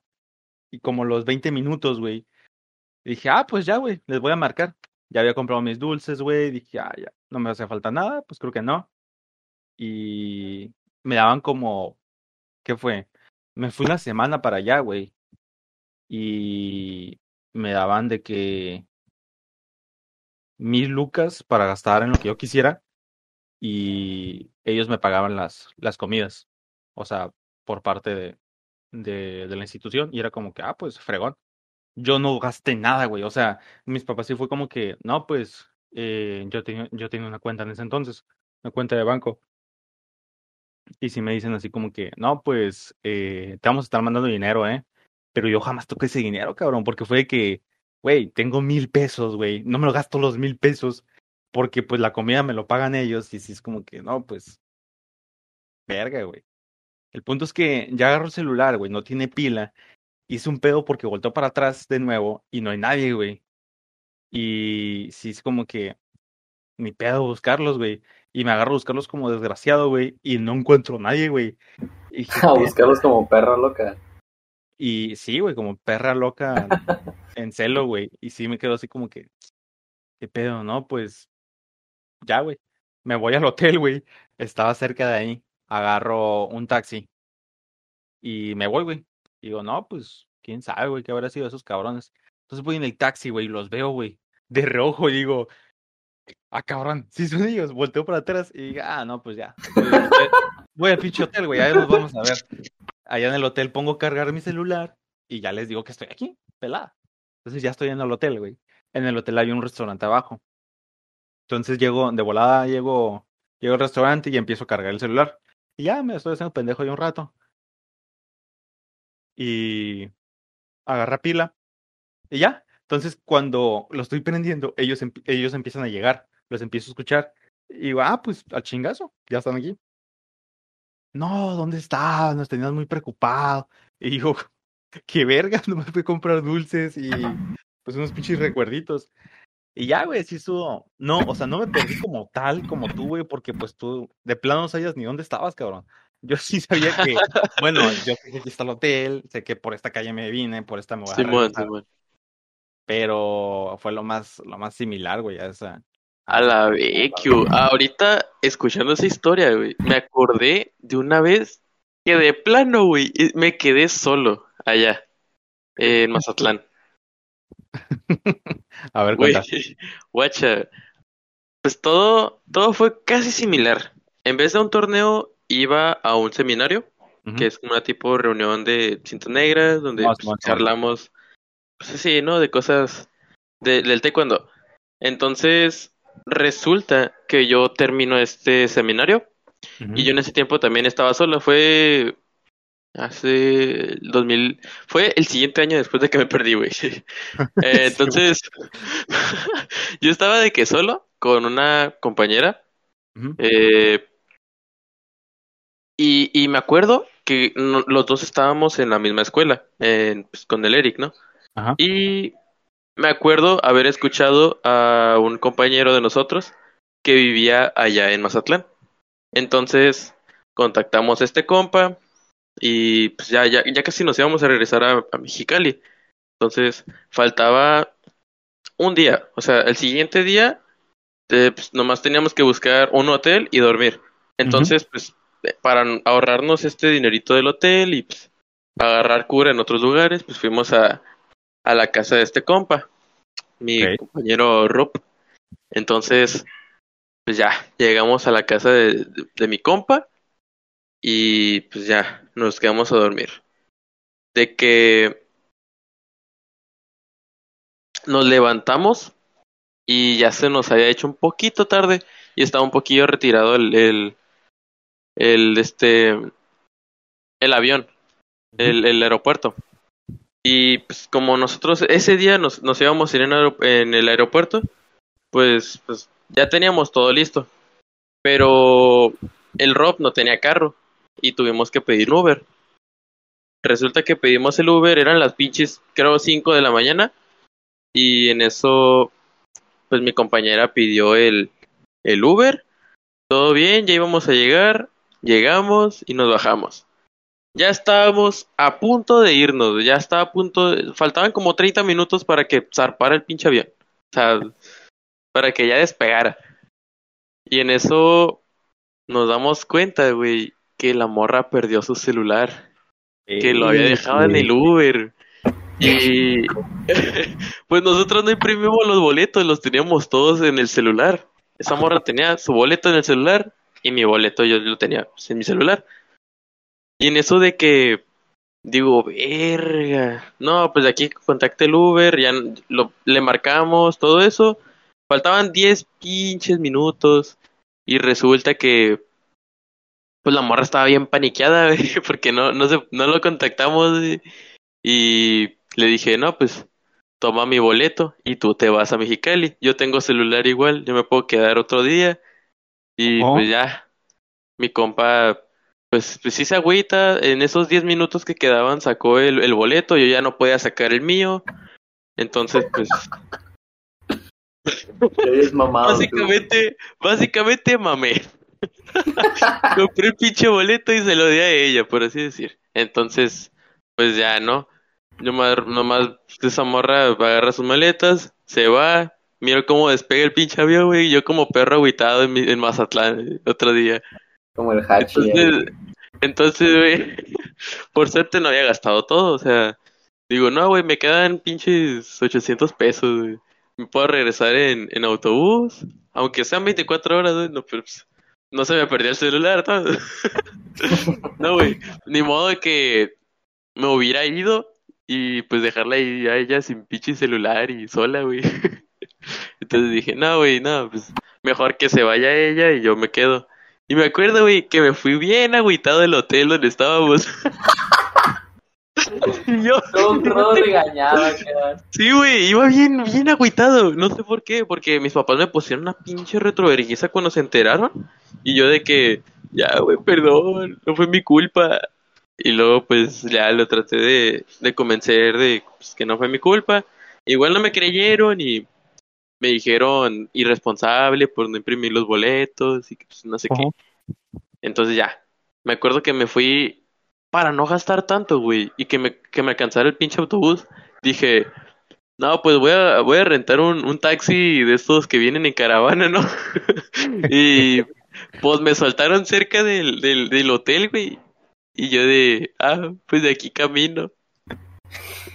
y como los 20 minutos, güey, dije, ah, pues ya, güey, les voy a marcar. Ya había comprado mis dulces, güey, dije, ah, ya, no me hace falta nada, pues creo que no. Y me daban como, ¿qué fue? Me fui una semana para allá, güey. Y me daban de que mil lucas para gastar en lo que yo quisiera y ellos me pagaban las, las comidas, o sea, por parte de, de, de la institución y era como que, ah, pues fregón. Yo no gasté nada, güey. O sea, mis papás sí fue como que, no, pues eh, yo, tenía, yo tenía una cuenta en ese entonces, una cuenta de banco. Y si me dicen así como que, no, pues eh, te vamos a estar mandando dinero, ¿eh? Pero yo jamás toqué ese dinero, cabrón, porque fue que, güey, tengo mil pesos, güey, no me lo gasto los mil pesos, porque pues la comida me lo pagan ellos, y si es como que, no, pues, verga, güey. El punto es que ya agarro el celular, güey, no tiene pila. Hice un pedo porque volteó para atrás de nuevo y no hay nadie, güey. Y sí es como que mi pedo buscarlos, güey. Y me agarro a buscarlos como desgraciado, güey. Y no encuentro nadie, güey. Y a buscarlos como perra loca. Y sí, güey, como perra loca en celo, güey. Y sí me quedo así como que, ¿qué pedo, no? Pues ya, güey. Me voy al hotel, güey. Estaba cerca de ahí agarro un taxi y me voy, güey. Digo, no, pues, quién sabe, güey, qué habrá sido esos cabrones. Entonces voy en el taxi, güey, y los veo, güey, de rojo y digo, ah, cabrón, si son ellos, volteo para atrás y digo, ah, no, pues ya. Voy al pinche hotel, güey, ahí nos vamos a ver. Allá en el hotel pongo a cargar mi celular y ya les digo que estoy aquí, pelada. Entonces ya estoy en el hotel, güey. En el hotel hay un restaurante abajo. Entonces llego, de volada llego, llego al restaurante y empiezo a cargar el celular. Y ya me estoy haciendo pendejo yo un rato. Y agarra pila. Y ya. Entonces, cuando lo estoy prendiendo, ellos, ellos empiezan a llegar. Los empiezo a escuchar. Y digo, ah, pues al chingazo, ya están aquí. No, ¿dónde estás? Nos tenías muy preocupado. Y digo, qué verga, no me fui a comprar dulces y pues unos pinches recuerditos. Y ya, güey, sí estuvo. No, o sea, no me perdí como tal, como tú, güey, porque pues tú de plano no sabías ni dónde estabas, cabrón. Yo sí sabía que, bueno, yo sé que aquí está el hotel, sé que por esta calle me vine, por esta me voy a Simón, Simón. Pero fue lo más, lo más similar, güey, a esa. A la BQ. Ahorita, escuchando esa historia, güey, me acordé de una vez que de plano, güey, me quedé solo allá, en Mazatlán. A ver, Güey, guacha. Pues todo, todo fue casi similar. En vez de un torneo, iba a un seminario, que es una tipo reunión de cintas negras, donde Más, pues, más, charlamos, pues sí, ¿no? De cosas de- del taekwondo. Entonces, resulta que yo termino este seminario y yo en ese tiempo también estaba solo. Fue hace el 2000, fue el siguiente año después de que me perdí, güey. Eh, entonces, yo estaba de que solo con una compañera. Eh, y, y me acuerdo que no- los dos estábamos en la misma escuela, en- pues, con el Eric, ¿no? Ajá. Y me acuerdo haber escuchado a un compañero de nosotros que vivía allá en Mazatlán. Entonces contactamos a este compa y pues ya, ya, ya casi nos íbamos a regresar a, a Mexicali. Entonces faltaba un día, o sea, el siguiente día eh, pues, nomás teníamos que buscar un hotel y dormir. Entonces, pues para ahorrarnos este dinerito del hotel y pues agarrar cura en otros lugares, pues fuimos a, a la casa de este compa, mi compañero Rob. Entonces, pues ya, llegamos a la casa de, de- de mi compa y pues ya, nos quedamos a dormir. De que nos levantamos y ya se nos había hecho un poquito tarde y estaba un poquillo retirado el, el, el este, el avión, el, el aeropuerto. Y pues como nosotros ese día nos, nos íbamos a ir en, el aeropuerto, pues, pues ya teníamos todo listo. Pero el Rob no tenía carro y tuvimos que pedir un Uber. Resulta que pedimos el Uber, eran las pinches, creo, 5 de la mañana. Y en eso, pues mi compañera pidió el, el Uber. Todo bien, ya íbamos a llegar. Llegamos y nos bajamos. Ya estábamos a punto de irnos, ya estaba a punto, faltaban como 30 minutos para que zarpara el pinche avión. O sea, para que ya despegara. Y en eso nos damos cuenta, güey, que la morra perdió su celular, que lo había dejado en el Uber. Y pues nosotros no imprimimos los boletos, los teníamos todos en el celular. Esa morra tenía su boleto en el celular y mi boleto yo lo tenía pues, en mi celular. Y en eso de que digo, verga, no, pues aquí contacté el Uber, ya lo, le marcamos todo eso. Faltaban 10 pinches minutos y resulta que pues la morra estaba bien paniqueada, porque no, no, se, no lo contactamos y le dije, no, pues toma mi boleto y tú te vas a Mexicali. Yo tengo celular igual, yo me puedo quedar otro día. Y Oh. pues ya, mi compa, pues, pues sí se agüita. En esos 10 minutos que quedaban sacó el, el boleto, yo ya no podía sacar el mío. Entonces, pues Eres mamado. tú. básicamente, básicamente mamé. Compré el pinche boleto y se lo di a ella, por así decir. Entonces, pues ya, ¿no? Nomás, nomás esa morra agarra sus maletas, se va, miro cómo despega el pinche avión, güey, yo como perro agüitado en, en Mazatlán eh, otro día. Como el Hachi. eh. Entonces, entonces, güey, por suerte no había gastado todo, o sea, digo, no, güey, me quedan pinches 800 pesos, güey. Me puedo regresar en, en autobús, aunque sean 24 horas, güey, no, pero pues, no se me perdió el celular, ¿no? No, güey, ni modo de que me hubiera ido y pues dejarla ahí a ella sin pinche celular y sola, güey. Entonces dije, no, güey, no, pues mejor que se vaya ella y yo me quedo. Y me acuerdo, güey, que me fui bien agüitado del hotel donde estábamos. y yo, Todo, todo regañado acá. sí, güey, iba bien, bien agüitado. No sé por qué, porque mis papás me pusieron una pinche retrovergüenza cuando se enteraron. Y yo de que, ya, güey, perdón, no fue mi culpa. Y luego, pues, ya lo traté de, de convencer de pues, que no fue mi culpa. Igual no me creyeron y me dijeron irresponsable por no imprimir los boletos y que pues, no sé qué. Entonces ya, me acuerdo que me fui para no gastar tanto, güey, y que me, que me alcanzara el pinche autobús. Dije, no, pues voy a, voy a rentar un, un taxi de estos que vienen en caravana, ¿no? y pues me soltaron cerca del, del, del hotel, güey. Y yo de, ah, pues de aquí camino.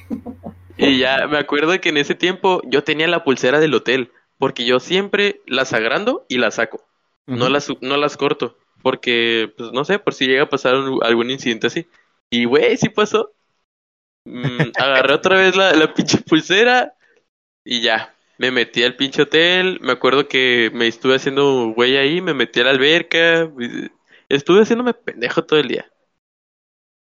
Y ya me acuerdo que en ese tiempo yo tenía la pulsera del hotel, porque yo siempre las agrando y las saco. No las, no las corto, porque, pues no sé, por si llega a pasar algún incidente así. Y güey, sí pasó. Mm, agarré otra vez la, la pinche pulsera y ya. Me metí al pinche hotel. Me acuerdo que me estuve haciendo güey ahí, me metí a la alberca. Estuve haciéndome pendejo todo el día.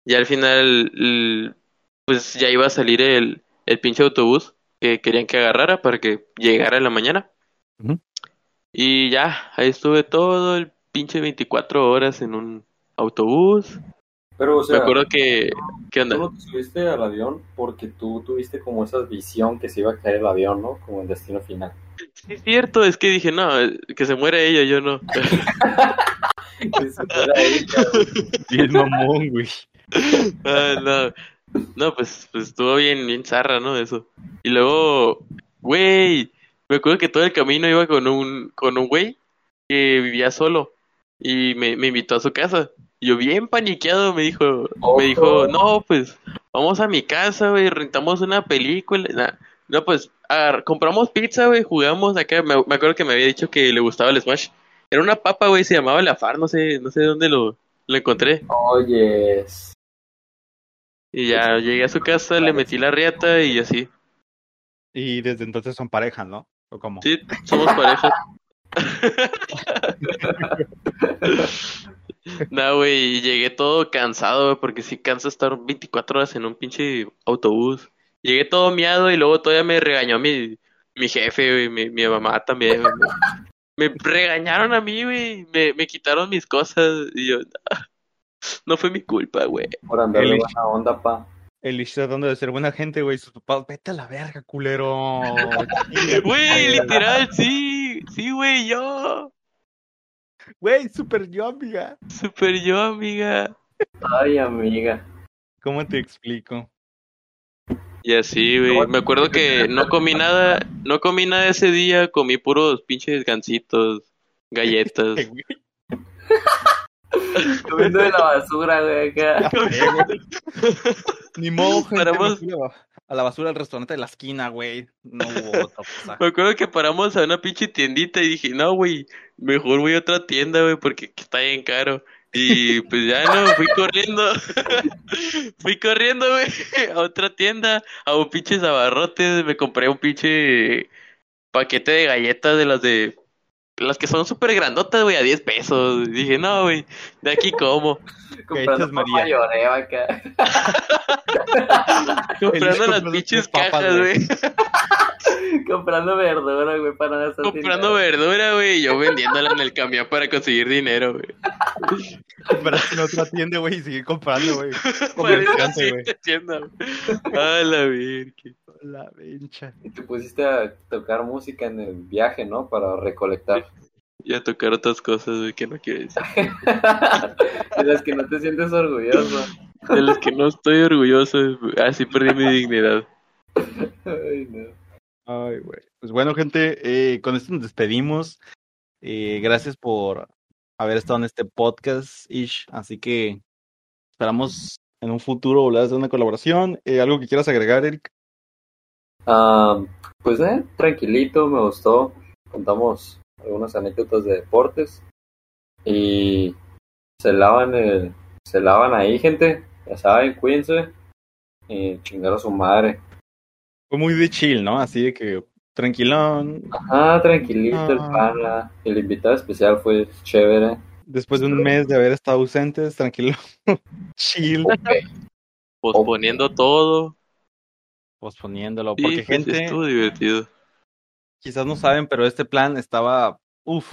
Y al final, pues ya iba a salir el, el pinche autobús que querían que agarrara para que llegara en la mañana. Y ya, ahí estuve todo el pinche 24 horas en un autobús. Pero, o Me sea, acuerdo que, ¿qué tú onda? no te subiste al avión porque tú tuviste como esa visión que se iba a caer el avión, ¿no? Como el destino final. Sí, es cierto, es que dije, no, que se muera ella, yo no. Que se fuera ella. Bien mamón, güey. Ah, no, no, pues, pues estuvo bien, bien zarra, ¿no? Eso. Y luego, güey, me acuerdo que todo el camino iba con un, con un güey que vivía solo y me, me invitó a su casa. Y yo bien paniqueado me dijo, me dijo, no, pues vamos a mi casa, güey, rentamos una película. Nah, No, pues compramos pizza, güey, jugamos acá. Me, me acuerdo que me había dicho que le gustaba el Smash. Era una papa, güey, se llamaba la Far, no sé, no sé dónde lo, lo encontré. Oye, Y ya llegué a su casa, le metí la riata y así. Y desde entonces son pareja, ¿no? ¿O cómo? Sí, somos pareja. No, güey, llegué todo cansado, güey, porque sí cansa estar 24 horas en un pinche autobús. Llegué todo miado y luego todavía me regañó mi, mi jefe, güey, mi, mi mamá también. Me, regañaron a mí, güey, me, me quitaron mis cosas y yo, "Ah, no fue mi culpa, güey. por andar de buena onda, pa. El Ish tratando de ser buena gente, güey. Sus papás, vete a la verga, culero. Güey, literal, sí, sí, güey, yo. Güey, super yo, amiga. Super yo, amiga. Ay, amiga. ¿Cómo te explico? Y así, güey. Me acuerdo que no comí nada, no comí nada ese día, comí puros pinches gancitos, galletas. Comiendo de la basura, güey, acá. Ni modo, gente, Paramos- a- la basura del restaurante de la esquina, güey. No hubo otra cosa. Me acuerdo que paramos a una pinche tiendita y dije, no, güey, mejor voy a otra tienda, güey, porque está bien caro. Y pues ya no, fui corriendo. fui corriendo, güey, a otra tienda, a un pinche abarrotes. Me compré un pinche paquete de galletas de las de. Las que son súper grandotas, güey, a 10 pesos. Y dije, no, güey, de aquí como. Comprando María? Lloré acá. Comprando las pinches cajas, güey. Comprando verdura, güey, para no gastar Comprando dinero. verdura, güey, y yo vendiéndola en el camión para conseguir dinero, güey. Compraste en otra tienda, güey, y seguir comprando, güey. Así güey. de tienda, güey. A la virgen. La vencha. Y te pusiste a tocar música en el viaje, ¿no? Para recolectar. Y a tocar otras cosas, güey, que no quiero decir. de las que no te sientes orgulloso. De las que no estoy orgulloso, así perdí mi dignidad. Ay, no. Ay, güey. Pues bueno, gente, eh, con esto nos despedimos. Eh, gracias por haber estado en este podcast, Ish. Así que esperamos en un futuro volver a hacer una colaboración. Eh, ¿Algo que quieras agregar, Eric? Ah, pues, eh, tranquilito, me gustó. Contamos algunas anécdotas de deportes. Y se lavan el, se lavan ahí, gente. Ya saben, cuídense. Y chingar a su madre. Fue muy de chill, ¿no? Así de que tranquilón. Ah, tranquilito el Ah. pana. El invitado especial fue chévere. Después de un mes de haber estado ausentes, tranquilo. chill. Posponiendo todo. Posponiéndolo. Porque, gente, estuvo divertido. quizás no saben, pero este plan estaba, uff,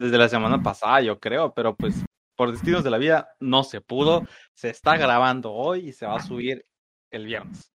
desde la semana pasada, yo creo, pero pues por destinos de la vida no se pudo. Se está grabando hoy y se va a subir el viernes.